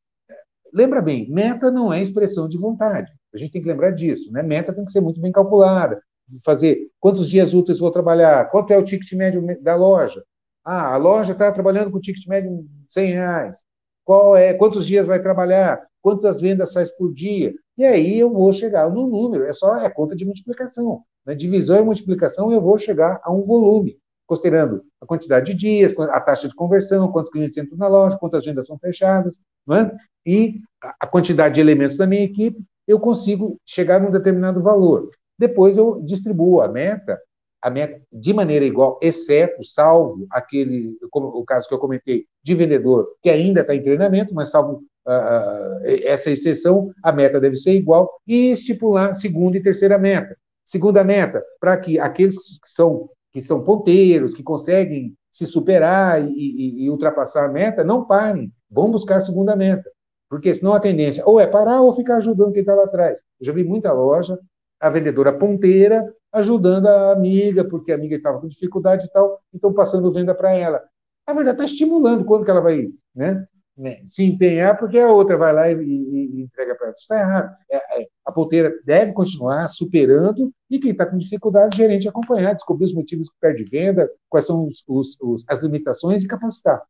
Lembra bem, meta não é expressão de vontade. A gente tem que lembrar disso. Né? Meta tem que ser muito bem calculada. Fazer quantos dias úteis vou trabalhar, quanto é o ticket médio da loja, ah, a loja está trabalhando com ticket médio de 100 reais. Qual é, quantos dias vai trabalhar? Quantas vendas faz por dia? E aí eu vou chegar no número, é só é conta de multiplicação. Né? Divisão e multiplicação, eu vou chegar a um volume, considerando a quantidade de dias, a taxa de conversão, quantos clientes entram na loja, quantas vendas são fechadas, é? e a quantidade de elementos da minha equipe, eu consigo chegar num determinado valor. Depois eu distribuo a meta a meta de maneira igual, exceto, salvo aquele, como, o caso que eu comentei, de vendedor que ainda está em treinamento, mas salvo uh, essa exceção, a meta deve ser igual, e estipular segunda e terceira meta. Segunda meta, para que aqueles que são, que são ponteiros, que conseguem se superar e, e, e ultrapassar a meta, não parem, vão buscar a segunda meta. Porque senão a tendência ou é parar ou ficar ajudando quem está lá atrás. Eu já vi muita loja, a vendedora ponteira ajudando a amiga, porque a amiga estava com dificuldade e tal, então passando venda para ela. A verdade está estimulando quando que ela vai né, né, se empenhar, porque a outra vai lá e, e, e entrega para ela. Isso está errado. É, é, a ponteira deve continuar superando e quem está com dificuldade, o gerente acompanhar, descobrir os motivos que perde venda, quais são os, os, os, as limitações e capacitar.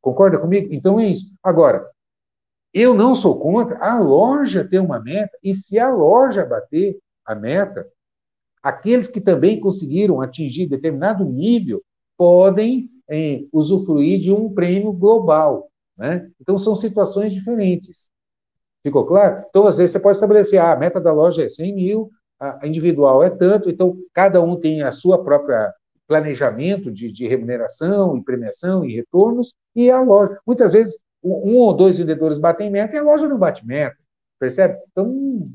Concorda comigo? Então é isso. Agora, eu não sou contra a loja ter uma meta, e se a loja bater a meta, Aqueles que também conseguiram atingir determinado nível podem é, usufruir de um prêmio global. Né? Então, são situações diferentes. Ficou claro? Então, às vezes, você pode estabelecer, ah, a meta da loja é 100 mil, a individual é tanto, então, cada um tem a sua própria planejamento de, de remuneração e premiação e retornos, e a loja. Muitas vezes, um ou dois vendedores batem meta e a loja não bate meta. Percebe? Então,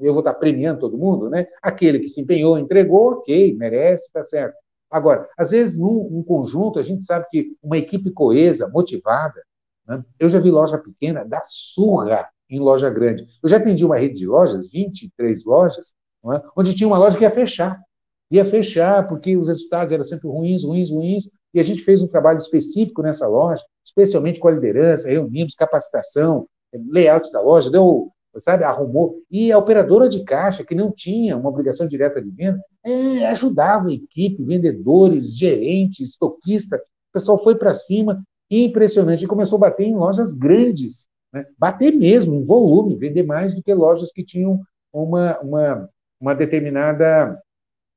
eu vou estar premiando todo mundo, né? Aquele que se empenhou, entregou, ok, merece, está certo. Agora, às vezes, num, num, conjunto, a gente sabe que uma equipe coesa, motivada, né? eu já vi loja pequena dar surra em loja grande. Eu já atendi uma rede de lojas, 23 lojas, é? onde tinha uma loja que ia fechar. Ia fechar porque os resultados eram sempre ruins, ruins, ruins, e a gente fez um trabalho específico nessa loja, especialmente com a liderança, reunimos capacitação, layout da loja, deu sabe, arrumou. E a operadora de caixa, que não tinha uma obrigação direta de venda, é, ajudava a equipe, vendedores, gerentes, estoquista. O pessoal foi para cima, impressionante, e começou a bater em lojas grandes, né? bater mesmo, em volume, vender mais do que lojas que tinham uma, uma, uma determinada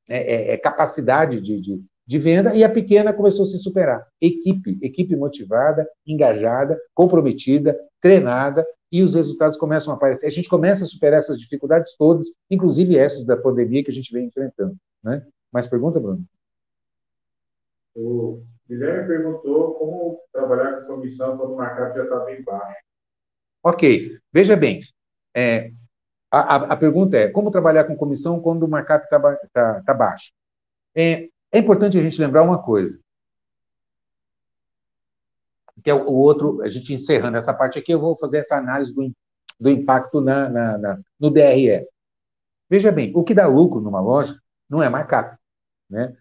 é, é, é capacidade de, de, de venda, e a pequena começou a se superar. Equipe, equipe motivada, engajada, comprometida, treinada, e os resultados começam a aparecer. A gente começa a superar essas dificuldades todas, inclusive essas da pandemia que a gente vem enfrentando. Né? Mais pergunta, Bruno? O Guilherme perguntou como trabalhar com comissão quando o mercado já está bem baixo. Ok, veja bem, é, a, a, a, pergunta é como trabalhar com comissão quando o mercado está tá, tá baixo? É, é importante a gente lembrar uma coisa, que é o outro, a gente encerrando essa parte aqui, eu vou fazer essa análise do, do impacto na, na, na, no DRE. Veja bem, o que dá lucro numa loja não é markup. Né?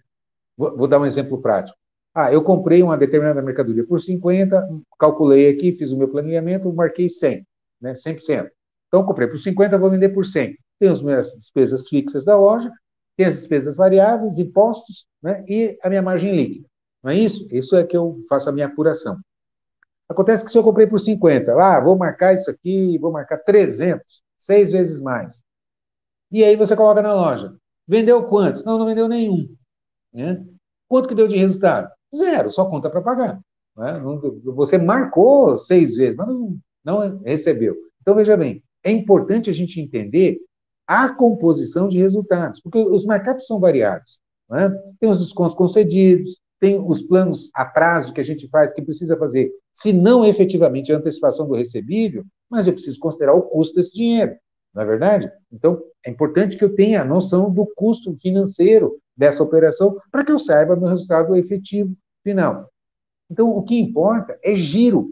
Vou, vou, dar um exemplo prático. Ah, eu comprei uma determinada mercadoria por 50, calculei aqui, fiz o meu planeamento, marquei 100, né? 100%. Então, comprei por 50, vou vender por 100. Tem as minhas despesas fixas da loja, tem as despesas variáveis, impostos, né? e a minha margem líquida. Não é isso? Isso é que eu faço a minha apuração. Acontece que se eu comprei por 50, ah, vou marcar isso aqui, vou marcar 300, seis vezes mais. E aí você coloca na loja. Vendeu quantos? Não, não vendeu nenhum. Né? Quanto que deu de resultado? Zero, só conta para pagar. Né? Você marcou seis vezes, mas não, não recebeu. Então, veja bem, é importante a gente entender a composição de resultados, porque os markups são variados. Né? Tem os descontos concedidos, tem os planos a prazo que a gente faz, que precisa fazer, se não efetivamente a antecipação do recebível, mas eu preciso considerar o custo desse dinheiro, não é verdade? Então, é importante que eu tenha a noção do custo financeiro dessa operação para que eu saiba meu resultado efetivo final. Então, o que importa é giro.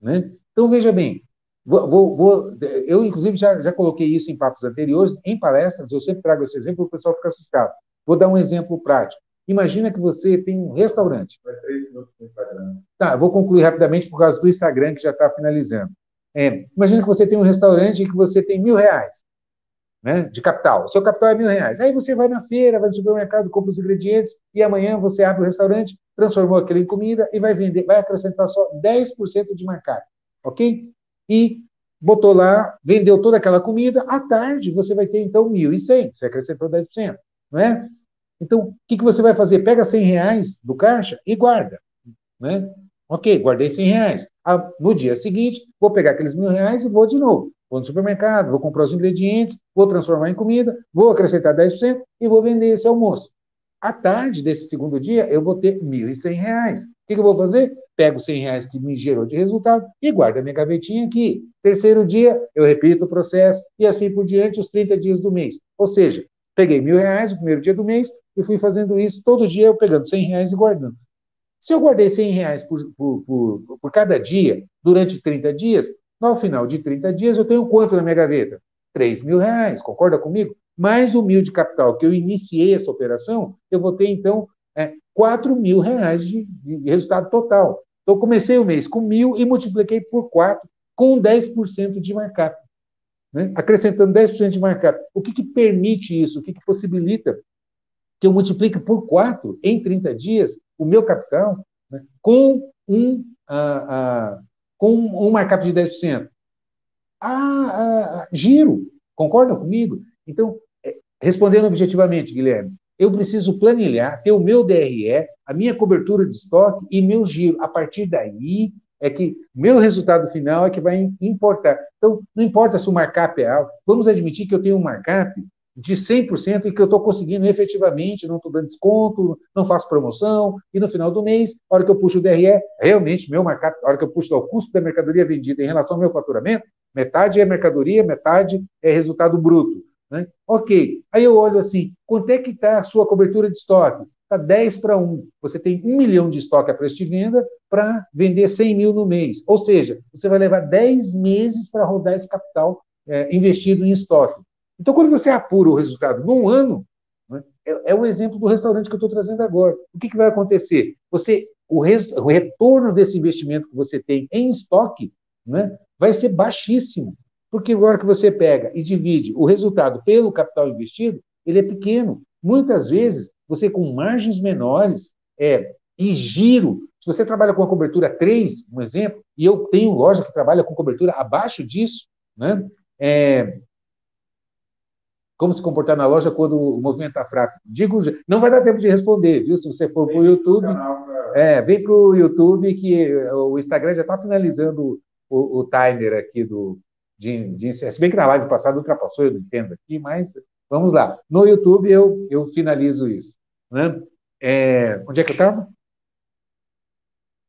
Né? Então, veja bem, vou, vou, vou, eu, inclusive, já, já coloquei isso em papos anteriores, em palestras, eu sempre trago esse exemplo, o pessoal fica assustado. Vou dar um exemplo prático. Imagina que você tem um restaurante. Tá, vou concluir rapidamente por causa do Instagram, que já está finalizando. É, imagina que você tem um restaurante e que você tem mil reais né, de capital. O seu capital é mil reais. Aí você vai na feira, vai no supermercado, compra os ingredientes e amanhã você abre o restaurante, transformou aquilo em comida e vai vender, vai acrescentar só 10% de marcado, ok? E botou lá, vendeu toda aquela comida, à tarde você vai ter então 1.100, você acrescentou 10%, não é? Então, o que, que você vai fazer? Pega 100 reais do caixa e guarda. Né? Ok, guardei 100 reais. Ah, no dia seguinte, vou pegar aqueles mil reais e vou de novo. Vou no supermercado, vou comprar os ingredientes, vou transformar em comida, vou acrescentar 10% e vou vender esse almoço. À tarde desse segundo dia, eu vou ter 1.100 reais. O que, que eu vou fazer? Pego os 100 reais que me gerou de resultado e guardo a minha gavetinha aqui. Terceiro dia, eu repito o processo e assim por diante os 30 dias do mês. Ou seja, peguei mil reais no primeiro dia do mês, e fui fazendo isso todo dia, eu pegando 100 reais e guardando. Se eu guardei 100 reais por, por, por, por cada dia, durante 30 dias, no final de 30 dias, eu tenho quanto na minha gaveta? 3 mil reais, concorda comigo? Mais o mil de capital que eu iniciei essa operação, eu vou ter, então, é, 4 mil reais de, de resultado total. Então, comecei o mês com mil e multipliquei por 4, com 10% de markup. Né? Acrescentando 10% de markup. O que, que permite isso? O que, que possibilita que eu multiplique por 4 em 30 dias o meu capital né, com um, uh, com um markup de 10%. Ah, uh, giro, concordam comigo? Então, é, respondendo objetivamente, Guilherme, eu preciso planilhar, ter o meu DRE, a minha cobertura de estoque e meu giro. A partir daí é que meu resultado final é que vai importar. Então, não importa se o markup é alto, vamos admitir que eu tenho um markup de 100% e que eu estou conseguindo efetivamente, não estou dando desconto, não faço promoção, e no final do mês, a hora que eu puxo o DRE, realmente, meu markup, a hora que eu puxo o custo da mercadoria vendida em relação ao meu faturamento, metade é mercadoria, metade é resultado bruto. Né? Ok, aí eu olho assim, quanto é que está a sua cobertura de estoque? Está 10 para 1. Você tem 1 milhão de estoque a preço de venda para vender 100 mil no mês. Ou seja, você vai levar 10 meses para rodar esse capital é, investido em estoque. Então, quando você apura o resultado num ano, né, é, é, o exemplo do restaurante que eu estou trazendo agora. O que, que vai acontecer? Você, o, res, o, retorno desse investimento que você tem em estoque né, vai ser baixíssimo. Porque agora que você pega e divide o resultado pelo capital investido, ele é pequeno. Muitas vezes, você com margens menores é, e giro, se você trabalha com a cobertura 3, um exemplo, e eu tenho loja que trabalha com cobertura abaixo disso, né? É, como se comportar na loja quando o movimento está fraco? Digo, não vai dar tempo de responder, viu? Se você for para o YouTube, é, vem para o YouTube que o Instagram já está finalizando o, o, timer aqui do de, de, se bem que na live passada ultrapassou, eu não entendo aqui, mas vamos lá. No YouTube eu, eu finalizo isso. Né? É, onde é que eu estava?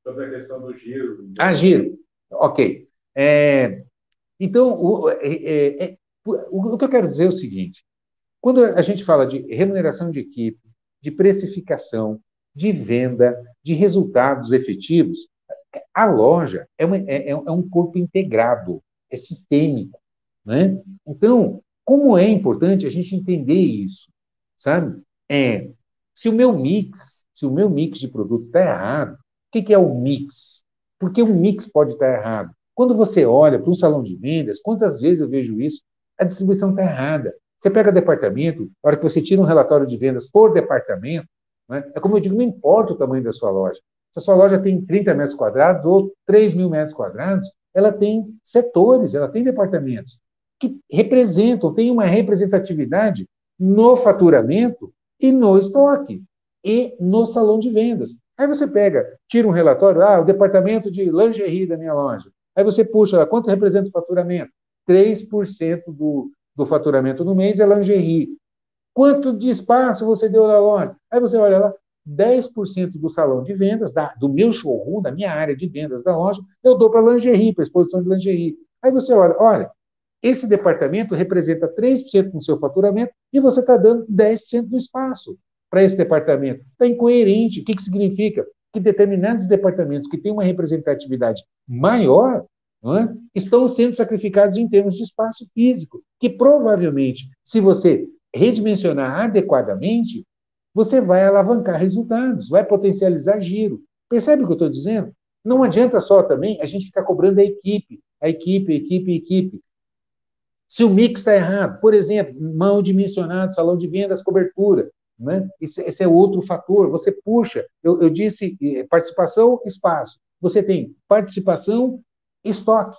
Sobre a questão do giro. Ah, giro. Ok. É, então, o, é, é, é o que eu quero dizer é o seguinte: quando a gente fala de remuneração de equipe, de precificação, de venda, de resultados efetivos, a loja é, uma, é, é, é um corpo integrado, é sistêmico. Né? Então, como é importante a gente entender isso, sabe? É, se o meu mix, se o meu mix de produto está errado, o que, que é o mix? Porque o mix pode estar tá errado. Quando você olha para um salão de vendas, quantas vezes eu vejo isso? A distribuição está errada. Você pega departamento, a hora que você tira um relatório de vendas por departamento, né, é como eu digo, não importa o tamanho da sua loja. Se a sua loja tem 30 metros quadrados ou 3 mil metros quadrados, ela tem setores, ela tem departamentos que representam, tem uma representatividade no faturamento e no estoque e no salão de vendas. Aí você pega, tira um relatório, ah, o departamento de lingerie da minha loja. Aí você puxa, quanto representa o faturamento? 3% do, do faturamento no mês é lingerie. Quanto de espaço você deu na loja? Aí você olha lá, 10% do salão de vendas, da, do meu showroom, da minha área de vendas da loja, eu dou para lingerie, para exposição de lingerie. Aí você olha, olha, esse departamento representa 3% do seu faturamento e você está dando 10% do espaço para esse departamento. Está incoerente. O que, que significa? Que determinados departamentos que têm uma representatividade maior é? estão sendo sacrificados em termos de espaço físico, que provavelmente, se você redimensionar adequadamente, você vai alavancar resultados, vai potencializar giro. Percebe o que eu estou dizendo? Não adianta só também a gente ficar cobrando a equipe, a equipe, a equipe, a equipe. Se o mix está errado, por exemplo, mal dimensionado, salão de vendas, cobertura, né? esse, esse é outro fator. Você puxa, eu, eu disse eh, participação, espaço. Você tem participação, estoque.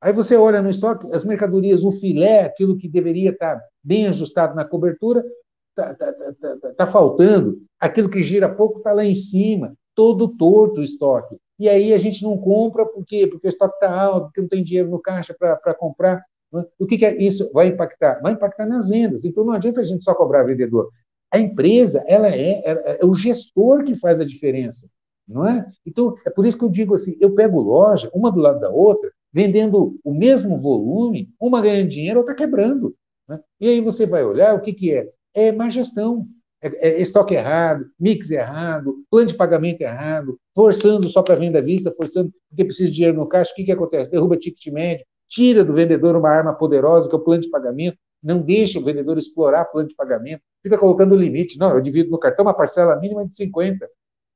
Aí você olha no estoque, as mercadorias, o filé, aquilo que deveria estar bem ajustado na cobertura, está tá, tá, tá, tá, faltando. Aquilo que gira pouco está lá em cima, todo torto o estoque. E aí a gente não compra, por quê? Porque o estoque está alto, porque não tem dinheiro no caixa para comprar. Né? O que, que é isso? Vai impactar? Vai impactar nas vendas. Então não adianta a gente só cobrar vendedor. A empresa, ela é, é, é o gestor que faz a diferença não é? Então, é por isso que eu digo assim, eu pego loja, uma do lado da outra, vendendo o mesmo volume, uma ganhando dinheiro, outra quebrando. Né? E aí você vai olhar, o que, que é? É má gestão. É, é estoque errado, mix errado, plano de pagamento errado, forçando só para venda à vista, forçando porque precisa de dinheiro no caixa, o que, que acontece? Derruba ticket médio, tira do vendedor uma arma poderosa, que é o plano de pagamento, não deixa o vendedor explorar plano de pagamento, fica colocando limite. Não, eu divido no cartão uma parcela mínima de 50.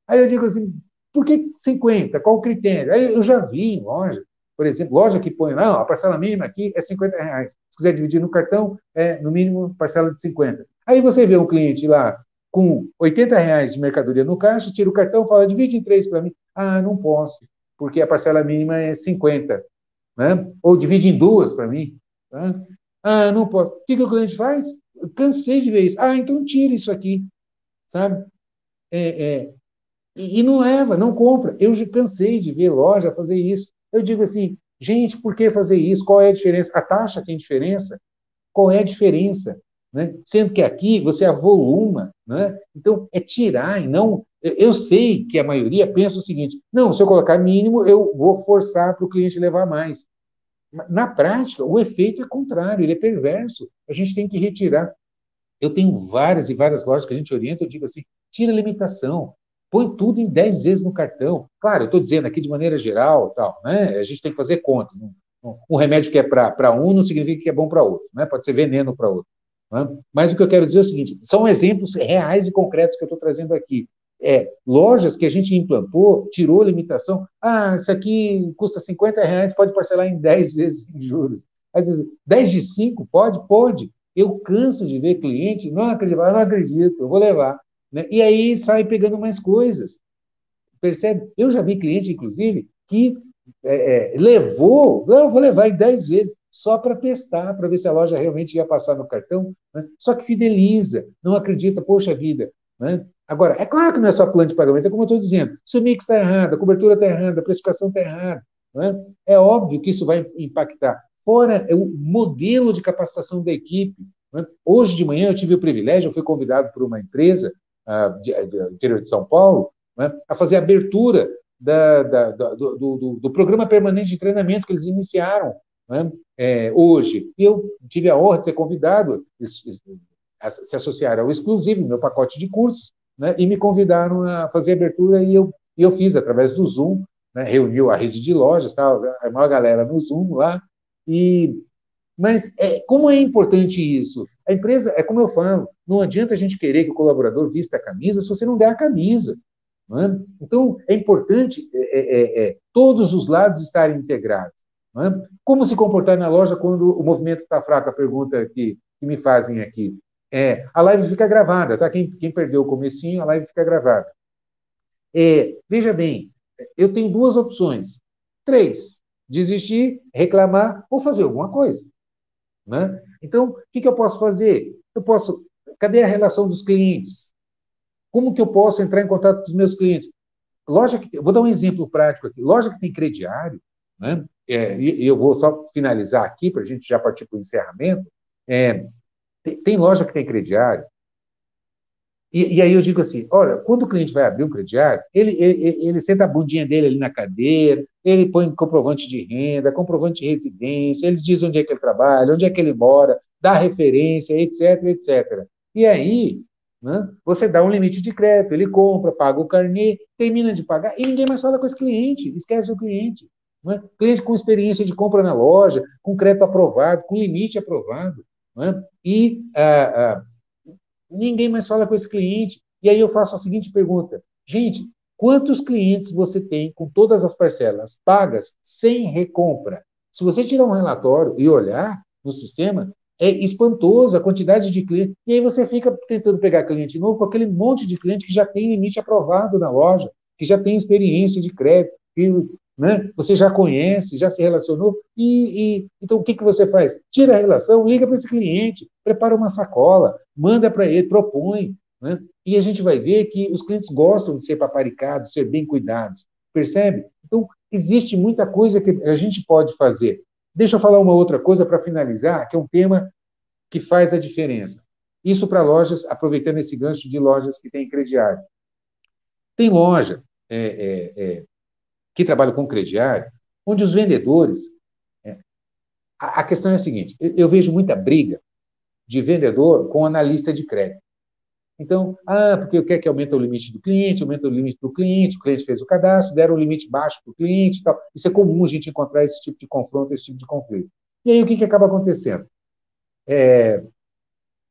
Aí eu digo assim, por que 50? Qual o critério? Aí eu já vi em loja, por exemplo, loja que põe, não, a parcela mínima aqui é 50 reais. Se quiser dividir no cartão, é no mínimo parcela de 50. Aí você vê um cliente lá com 80 reais de mercadoria no caixa, tira o cartão, fala, divide em três para mim. Ah, não posso, porque a parcela mínima é 50. Né? Ou divide em duas para mim. Né? Ah, não posso. O que, que o cliente faz? Eu cansei de ver isso. Ah, então tira isso aqui. Sabe? É, é, e, e não leva, não compra. Eu já cansei de ver loja fazer isso. Eu digo assim, gente, por que fazer isso? Qual é a diferença? A taxa tem diferença? Qual é a diferença? Né? Sendo que aqui você avoluma, né? então é tirar e não. Eu sei que a maioria pensa o seguinte: não, se eu colocar mínimo, eu vou forçar para o cliente levar mais. Na prática, o efeito é contrário, ele é perverso. A gente tem que retirar. Eu tenho várias e várias lojas que a gente orienta, eu digo assim: tira a limitação, põe tudo em 10 vezes no cartão. Claro, eu estou dizendo aqui de maneira geral, tal, né? A gente tem que fazer conta. Um remédio que é para um não significa que é bom para outro, né? Pode ser veneno para outro. Né? Mas o que eu quero dizer é o seguinte: são exemplos reais e concretos que eu estou trazendo aqui. É, lojas que a gente implantou, tirou limitação. Ah, isso aqui custa 50 reais, pode parcelar em 10 vezes em juros. Às vezes, 10 de 5, pode? Pode. Eu canso de ver cliente, não acredito, não acredito, eu vou levar. Né? E aí sai pegando mais coisas. Percebe? Eu já vi cliente, inclusive, que é, é, levou, não, vou levar em 10 vezes, só para testar, para ver se a loja realmente ia passar no cartão. Né? Só que fideliza, não acredita, poxa vida. Né? Agora, é claro que não é só plano de pagamento, é como eu estou dizendo. Se o mix está errado, a cobertura está errada, a precificação está errada, né? é óbvio que isso vai impactar. Fora é o modelo de capacitação da equipe. Né? Hoje de manhã eu tive o privilégio, eu fui convidado por uma empresa uh, interior de São Paulo, né, a fazer a abertura da, da, da, do, do, do, programa permanente de treinamento que eles iniciaram né, é, hoje. E eu tive a honra de ser convidado a se associar ao exclusivo, meu pacote de cursos, né, e me convidaram a fazer a abertura e eu, e eu fiz através do Zoom, né, reuniu a rede de lojas, tal, a maior galera no Zoom lá, e mas é, como é importante isso? A empresa, é como eu falo, não adianta a gente querer que o colaborador vista a camisa se você não der a camisa. É? Então, é importante é, é, é, é todos os lados estarem integrados. É? Como se comportar na loja quando o movimento está fraco? A pergunta que, que, me fazem aqui. É, a live fica gravada, tá? Quem, quem perdeu o comecinho, a live fica gravada. veja bem, eu tenho duas opções. Três. Desistir, reclamar ou fazer alguma coisa. Né? Então, o que, que eu posso fazer? Eu posso. Cadê a relação dos clientes? Como que eu posso entrar em contato com os meus clientes? Loja que, vou dar um exemplo prático aqui. Loja que tem crediário, né? é, e eu vou só finalizar aqui, para a gente já partir para o encerramento, é, tem, tem, loja que tem crediário, e, e, aí eu digo assim, olha, quando o cliente vai abrir um crediário, ele, ele, ele senta a bundinha dele ali na cadeira, ele põe comprovante de renda, comprovante de residência, ele diz onde é que ele trabalha, onde é que ele mora, dá referência, etc, etc. E aí, né, você dá um limite de crédito, ele compra, paga o carnê, termina de pagar, e ninguém mais fala com esse cliente, esquece o cliente. Né? Cliente com experiência de compra na loja, com crédito aprovado, com limite aprovado. Né? E ah, ah, ninguém mais fala com esse cliente. E aí eu faço a seguinte pergunta: gente, quantos clientes você tem com todas as parcelas pagas sem recompra? Se você tirar um relatório e olhar no sistema, é espantoso a quantidade de clientes. E aí você fica tentando pegar cliente novo com aquele monte de cliente que já tem limite aprovado na loja, que já tem experiência de crédito, que né? Você já conhece, já se relacionou, e, e então o que, que você faz? Tira a relação, liga para esse cliente, prepara uma sacola, manda para ele, propõe, né? e a gente vai ver que os clientes gostam de ser paparicados, ser bem cuidados, percebe? Então, existe muita coisa que a gente pode fazer. Deixa eu falar uma outra coisa para finalizar, que é um tema que faz a diferença. Isso para lojas, aproveitando esse gancho de lojas que têm crediário. Tem loja é, é, é, que trabalham com crediário, onde os vendedores. É, a, a, questão é a seguinte: eu, eu, vejo muita briga de vendedor com analista de crédito. Então, ah, porque eu quero que aumente o limite do cliente, aumenta o limite do cliente, o cliente fez o cadastro, deram um limite baixo para o cliente e tal. Isso é comum a gente encontrar esse tipo de confronto, esse tipo de conflito. E aí o que, que acaba acontecendo? É,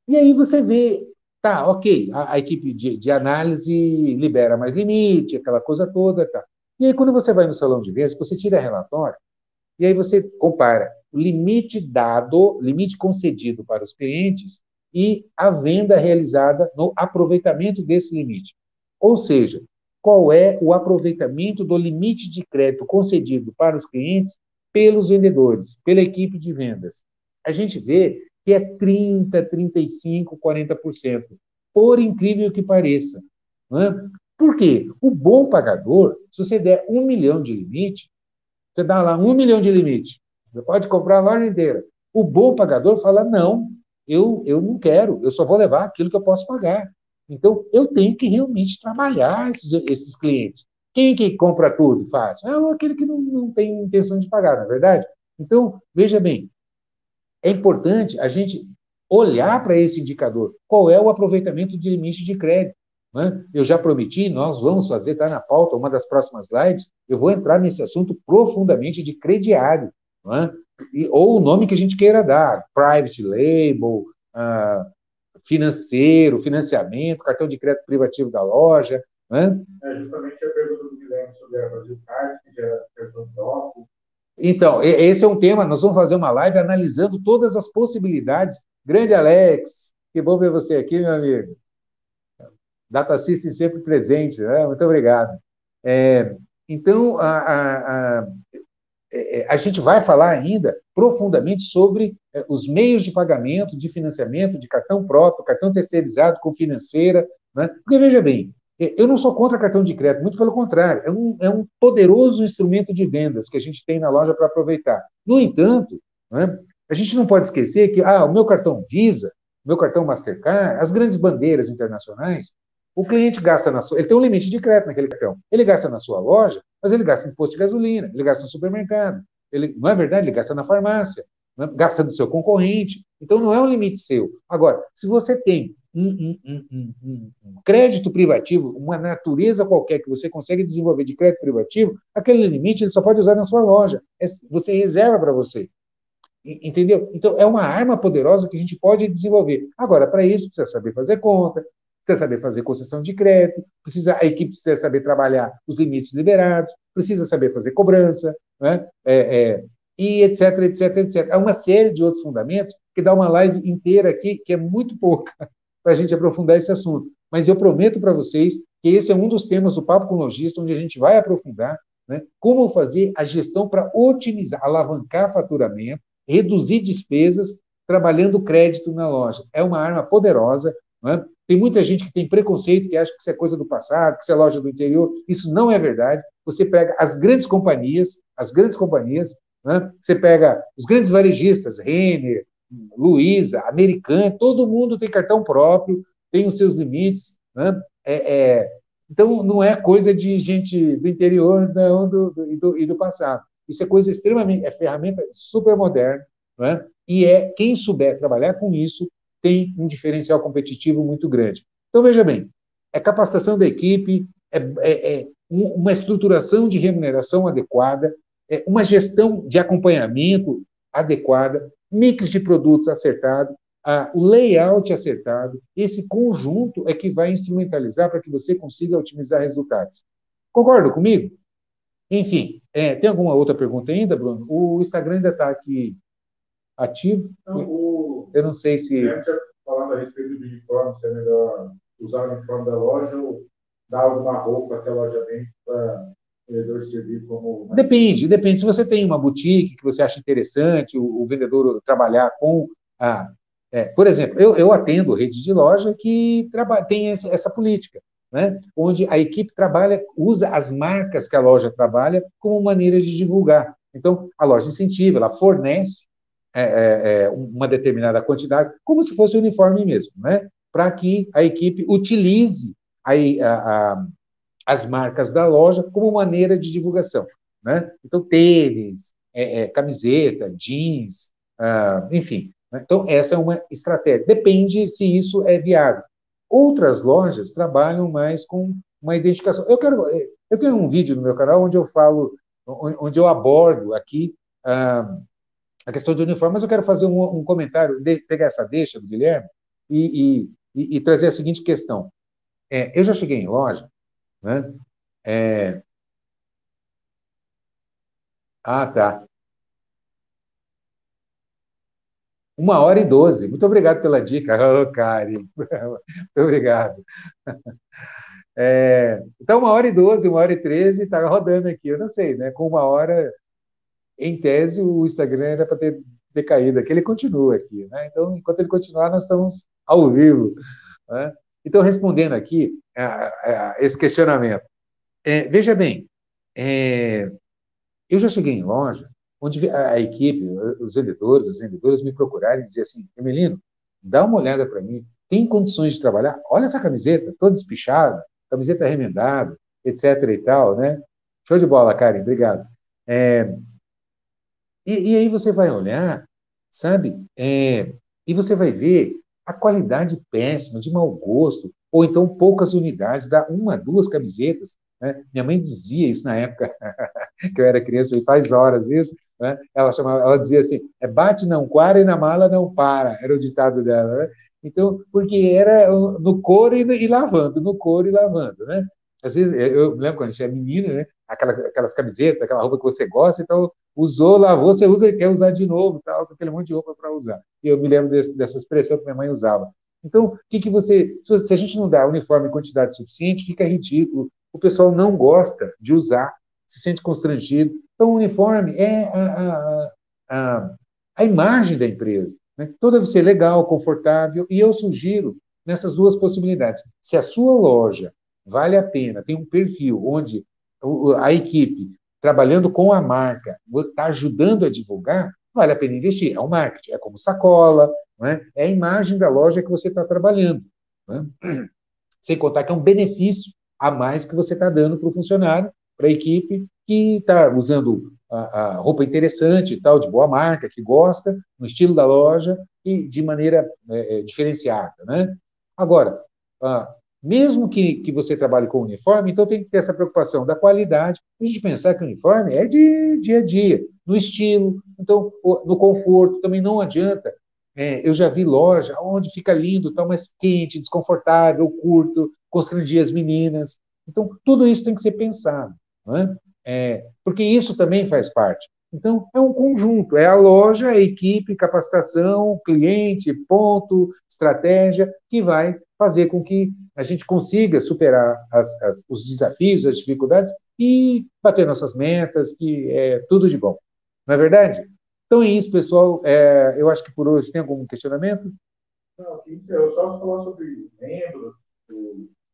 e aí você vê, tá, ok, a, a equipe de, de, análise libera mais limite, aquela coisa toda, tá. E aí, quando você vai no salão de vendas, você tira relatório, e aí você compara o limite dado, limite concedido para os clientes e a venda realizada no aproveitamento desse limite. Ou seja, qual é o aproveitamento do limite de crédito concedido para os clientes pelos vendedores, pela equipe de vendas. A gente vê que é 30, 35, 40%, por incrível que pareça. É? Por quê? O bom pagador, se você der um milhão de limite, você dá lá um milhão de limite, você pode comprar a loja inteira. O bom pagador fala: não, eu, eu não quero, eu só vou levar aquilo que eu posso pagar. Então, eu tenho que realmente trabalhar esses, esses clientes. Quem que compra tudo fácil? É aquele que não, não tem intenção de pagar, não é verdade? Então, veja bem, é importante a gente olhar para esse indicador. Qual é o aproveitamento de limite de crédito? Né? Eu já prometi, nós vamos fazer, está na pauta, uma das próximas lives, eu vou entrar nesse assunto profundamente de crediário, né? Ou o nome que a gente queira dar, private label, uh, financeiro, financiamento, cartão de crédito privativo da loja. Né? É justamente a pergunta do Guilherme sobre a Brasil Card, que gera cartão. Então, esse é um tema, nós vamos fazer uma live analisando todas as possibilidades. Grande Alex, que bom ver você aqui, meu amigo. Data System sempre presente, né? Muito obrigado. É, então, a, a, a, a, gente vai falar ainda profundamente sobre é, os meios de pagamento, de financiamento, de cartão próprio, cartão terceirizado com financeira. Né? Porque, veja bem, é, eu não sou contra cartão de crédito, muito pelo contrário, é um, é um poderoso instrumento de vendas que a gente tem na loja para aproveitar. No entanto, né, a gente não pode esquecer que ah, o meu cartão Visa, meu cartão Mastercard, as grandes bandeiras internacionais, o cliente gasta na sua. Ele tem um limite de crédito naquele cartão. Ele gasta na sua loja, mas ele gasta no posto de gasolina, ele gasta no supermercado. Ele, não é verdade? Ele gasta na farmácia, né? gasta do seu concorrente. Então não é um limite seu. Agora, se você tem um, um, um, um, crédito privativo, uma natureza qualquer que você consegue desenvolver de crédito privativo, aquele limite ele só pode usar na sua loja. É, você reserva para você. Entendeu? Então, é uma arma poderosa que a gente pode desenvolver. Agora, para isso, precisa saber fazer conta, precisa saber fazer concessão de crédito, precisa, a equipe precisa saber trabalhar os limites liberados, precisa saber fazer cobrança, né? É, é, e etc, etc, etc. Há uma série de outros fundamentos que dá uma live inteira aqui, que é muito pouca, [LAUGHS] para a gente aprofundar esse assunto. Mas eu prometo para vocês que esse é um dos temas do Papo com Logista, onde a gente vai aprofundar né, como fazer a gestão para otimizar, alavancar faturamento, reduzir despesas, trabalhando crédito na loja. É uma arma poderosa, é? Tem muita gente que tem preconceito, que acha que isso é coisa do passado, que isso é loja do interior. Isso não é verdade. Você pega as grandes companhias, as grandes companhias, Né? Você pega os grandes varejistas, Renner, Luiza, Americana, todo mundo tem cartão próprio, tem os seus limites. Né? É, é, então, não é coisa de gente do interior não, do, do, do, e do passado. Isso é coisa extremamente, é ferramenta super moderna, né? e é quem souber trabalhar com isso tem um diferencial competitivo muito grande. Então, veja bem, é capacitação da equipe, é, é, é uma estruturação de remuneração adequada, é uma gestão de acompanhamento adequada, mix de produtos acertado, a, o layout acertado, esse conjunto é que vai instrumentalizar para que você consiga otimizar resultados. Concorda comigo? Enfim, é, tem alguma outra pergunta ainda, Bruno? O Instagram ainda está aqui ativo? Não, o... Eu não sei se. Eu tinha falado a respeito do uniforme, se é melhor usar o uniforme da loja ou dar alguma roupa que a loja vende para o vendedor servir como. Depende, depende. Se você tem uma boutique que você acha interessante, o, o vendedor trabalhar com a. É, por exemplo, eu, eu atendo rede de loja que tem essa, essa política. Né? onde a equipe trabalha, usa as marcas que a loja trabalha como maneira de divulgar. Então, a loja incentiva, ela fornece é, é, é uma determinada quantidade, como se fosse uniforme mesmo, né? para que a equipe utilize a, a, as marcas da loja como maneira de divulgação. Né? Então, tênis, é, é, camiseta, jeans, ah, enfim. Né? Então, essa é uma estratégia. Depende se isso é viável. Outras lojas trabalham mais com uma identificação. Eu quero, eu tenho um vídeo no meu canal onde eu falo, onde eu abordo aqui ah, a questão de uniforme, mas eu quero fazer um, um comentário, de, pegar essa deixa do Guilherme e, e, e trazer a seguinte questão. É, eu já cheguei em loja, né? É... Ah, tá. Uma hora e doze. Muito obrigado pela dica, [LAUGHS] oh, Kari. Muito obrigado. É, então, uma hora e doze, uma hora e treze, está rodando aqui. Eu não sei, né? Com uma hora, em tese, o Instagram era para ter decaído aqui. Ele continua aqui, né? Então, enquanto ele continuar, nós estamos ao vivo. Né? Então, respondendo aqui a, a, esse questionamento, é, veja bem, é, eu já cheguei em loja onde a, a, equipe, os vendedores, as vendedoras me procuraram e diziam assim, Emelino, dá uma olhada para mim, tem condições de trabalhar? Olha essa camiseta, toda espichada, camiseta remendada, etc e tal, né? Show de bola, Karen, obrigado. É, e, e, aí você vai olhar, sabe? É, e você vai ver a qualidade péssima, de mau gosto, ou então poucas unidades, dá uma, duas camisetas. Né? Minha mãe dizia isso na época [LAUGHS] que eu era criança, e faz horas isso. Né? Ela, chamava, ela dizia assim: é bate não quara e na mala não para, era o ditado dela. Né? Então, porque era no couro e, e, lavando, no couro e lavando. Né? Às vezes, eu lembro quando a gente era menino, né? Aquelas, aquelas camisetas, aquela roupa que você gosta, então usou, lavou, você usa quer usar de novo, tal, aquele monte de roupa para usar. E eu me lembro desse, dessa expressão que minha mãe usava. Então, o que, que você. Se a gente não dá uniforme em quantidade suficiente, fica ridículo. O pessoal não gosta de usar, se sente constrangido. Então, o uniforme é a, a, a, a imagem da empresa. Né? Então, deve ser legal, confortável. E eu sugiro nessas duas possibilidades. Se a sua loja vale a pena, tem um perfil onde a equipe trabalhando com a marca está ajudando a divulgar, vale a pena investir. É um marketing, é como sacola, é? é a imagem da loja que você está trabalhando. É? [CLEARS THROAT] Sem contar que é um benefício a mais que você está dando para o funcionário, para a equipe que está usando a, a, roupa interessante e tal, de boa marca, que gosta, no estilo da loja e de maneira é, é diferenciada. Né? Agora, ah, mesmo que, que você trabalhe com uniforme, então tem que ter essa preocupação da qualidade, a gente pensar que o uniforme é de dia a dia, no estilo, então no conforto, também não adianta. É, eu já vi loja onde fica lindo, tá, mas quente, desconfortável, curto, constrangia as meninas. Então, tudo isso tem que ser pensado, é? É, porque isso também faz parte. Então, é um conjunto, é a loja, a equipe, capacitação, cliente, ponto, estratégia, que vai fazer com que a gente consiga superar as, as, os desafios, as dificuldades e bater nossas metas, que é tudo de bom. Não é verdade? Então é isso, pessoal. É, eu acho que por hoje tem algum questionamento? Não, eu só falar sobre membros,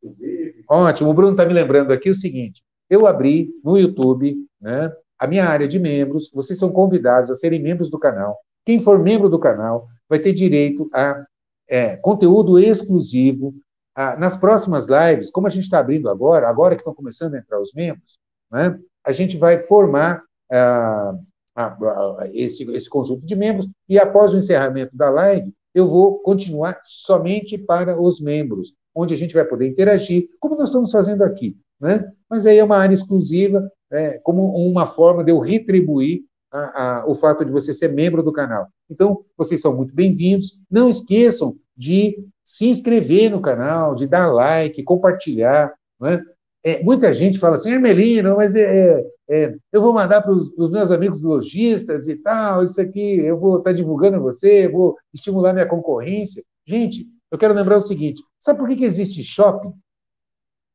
inclusive. Ótimo, o Bruno está me lembrando aqui o seguinte: eu abri no YouTube, né, a minha área de membros, vocês são convidados a serem membros do canal. Quem for membro do canal vai ter direito a é, conteúdo exclusivo. A, nas próximas lives, como a gente está abrindo agora, agora que estão começando a entrar os membros, né, a gente vai formar a, a, esse, esse conjunto de membros e após o encerramento da live, eu vou continuar somente para os membros, onde a gente vai poder interagir, como nós estamos fazendo aqui. Né? Mas aí é uma área exclusiva, é, como uma forma de eu retribuir a, a, o fato de você ser membro do canal. Então, vocês são muito bem-vindos. Não esqueçam de se inscrever no canal, de dar like, compartilhar. Né? É, muita gente fala assim, Hermelino, mas é, é, é eu vou mandar para os meus amigos lojistas e tal, isso aqui, eu vou estar tá divulgando você, vou estimular minha concorrência. Gente, eu quero lembrar o seguinte: sabe por que, que existe shopping?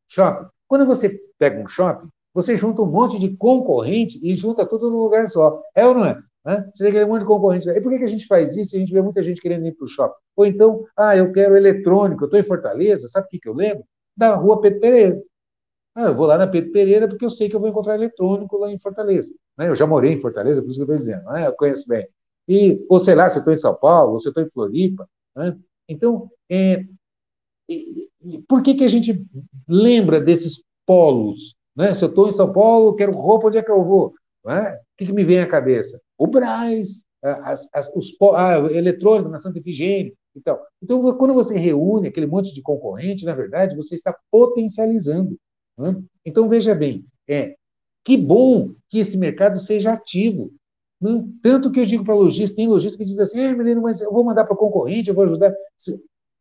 Shopping. Quando você pega um shopping, você junta um monte de concorrente e junta tudo num lugar só. É ou não é? Né? Você tem aquele monte de concorrente. E por que, que a gente faz isso? A gente vê muita gente querendo ir para o shopping. Ou então, ah, eu quero eletrônico, eu estou em Fortaleza, sabe o que, que eu lembro? Da rua Pedro Pereira. Ah, eu vou lá na Pedro Pereira porque eu sei que eu vou encontrar eletrônico lá em Fortaleza. Né? Eu já morei em Fortaleza, por isso que eu estou dizendo, né? eu conheço bem. E, ou sei lá, se eu estou em São Paulo, ou se eu estou em Floripa. Né? Então, é, e, e por que, que a gente lembra desses polos né? Se eu estou em São Paulo, quero roupa, onde é que eu vou? Né? O que, que me vem à cabeça? O Braz, as, as, os, ah, eletrônico na Santa Efigênia e tal. Então, quando você reúne aquele monte de concorrente, na verdade, você está potencializando. Né? Então, veja bem, é, que bom que esse mercado seja ativo. Né? Tanto que eu digo para lojista, tem lojista que diz assim, ah, menino, mas eu vou mandar para o concorrente, eu vou ajudar.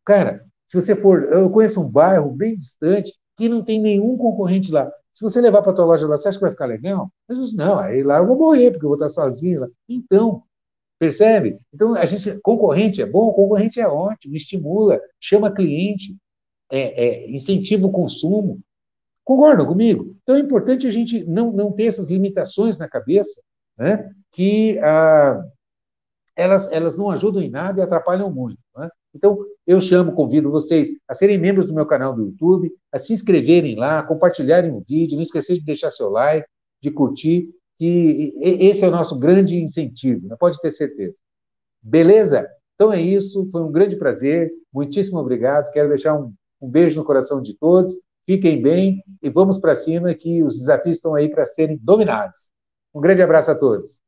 Cara, se você for, eu conheço um bairro bem distante que não tem nenhum concorrente lá. Se você levar para a tua loja lá, você acha que vai ficar legal? Mas não, aí lá eu vou morrer, porque eu vou estar sozinho lá. Então, percebe? Então, a gente, concorrente é bom, concorrente é ótimo, estimula, chama cliente, é, é, incentiva o consumo. Concordam comigo? Então, é importante a gente não, não ter essas limitações na cabeça, né? que ah, elas, elas não ajudam em nada e atrapalham muito. Então, eu chamo, convido vocês a serem membros do meu canal do YouTube, a se inscreverem lá, compartilharem o vídeo, não esquecer de deixar seu like, de curtir, que esse é o nosso grande incentivo, né? pode ter certeza. Beleza? Então é isso, foi um grande prazer, muitíssimo obrigado, quero deixar um, um beijo no coração de todos, fiquem bem e vamos para cima que os desafios estão aí para serem dominados. Um grande abraço a todos.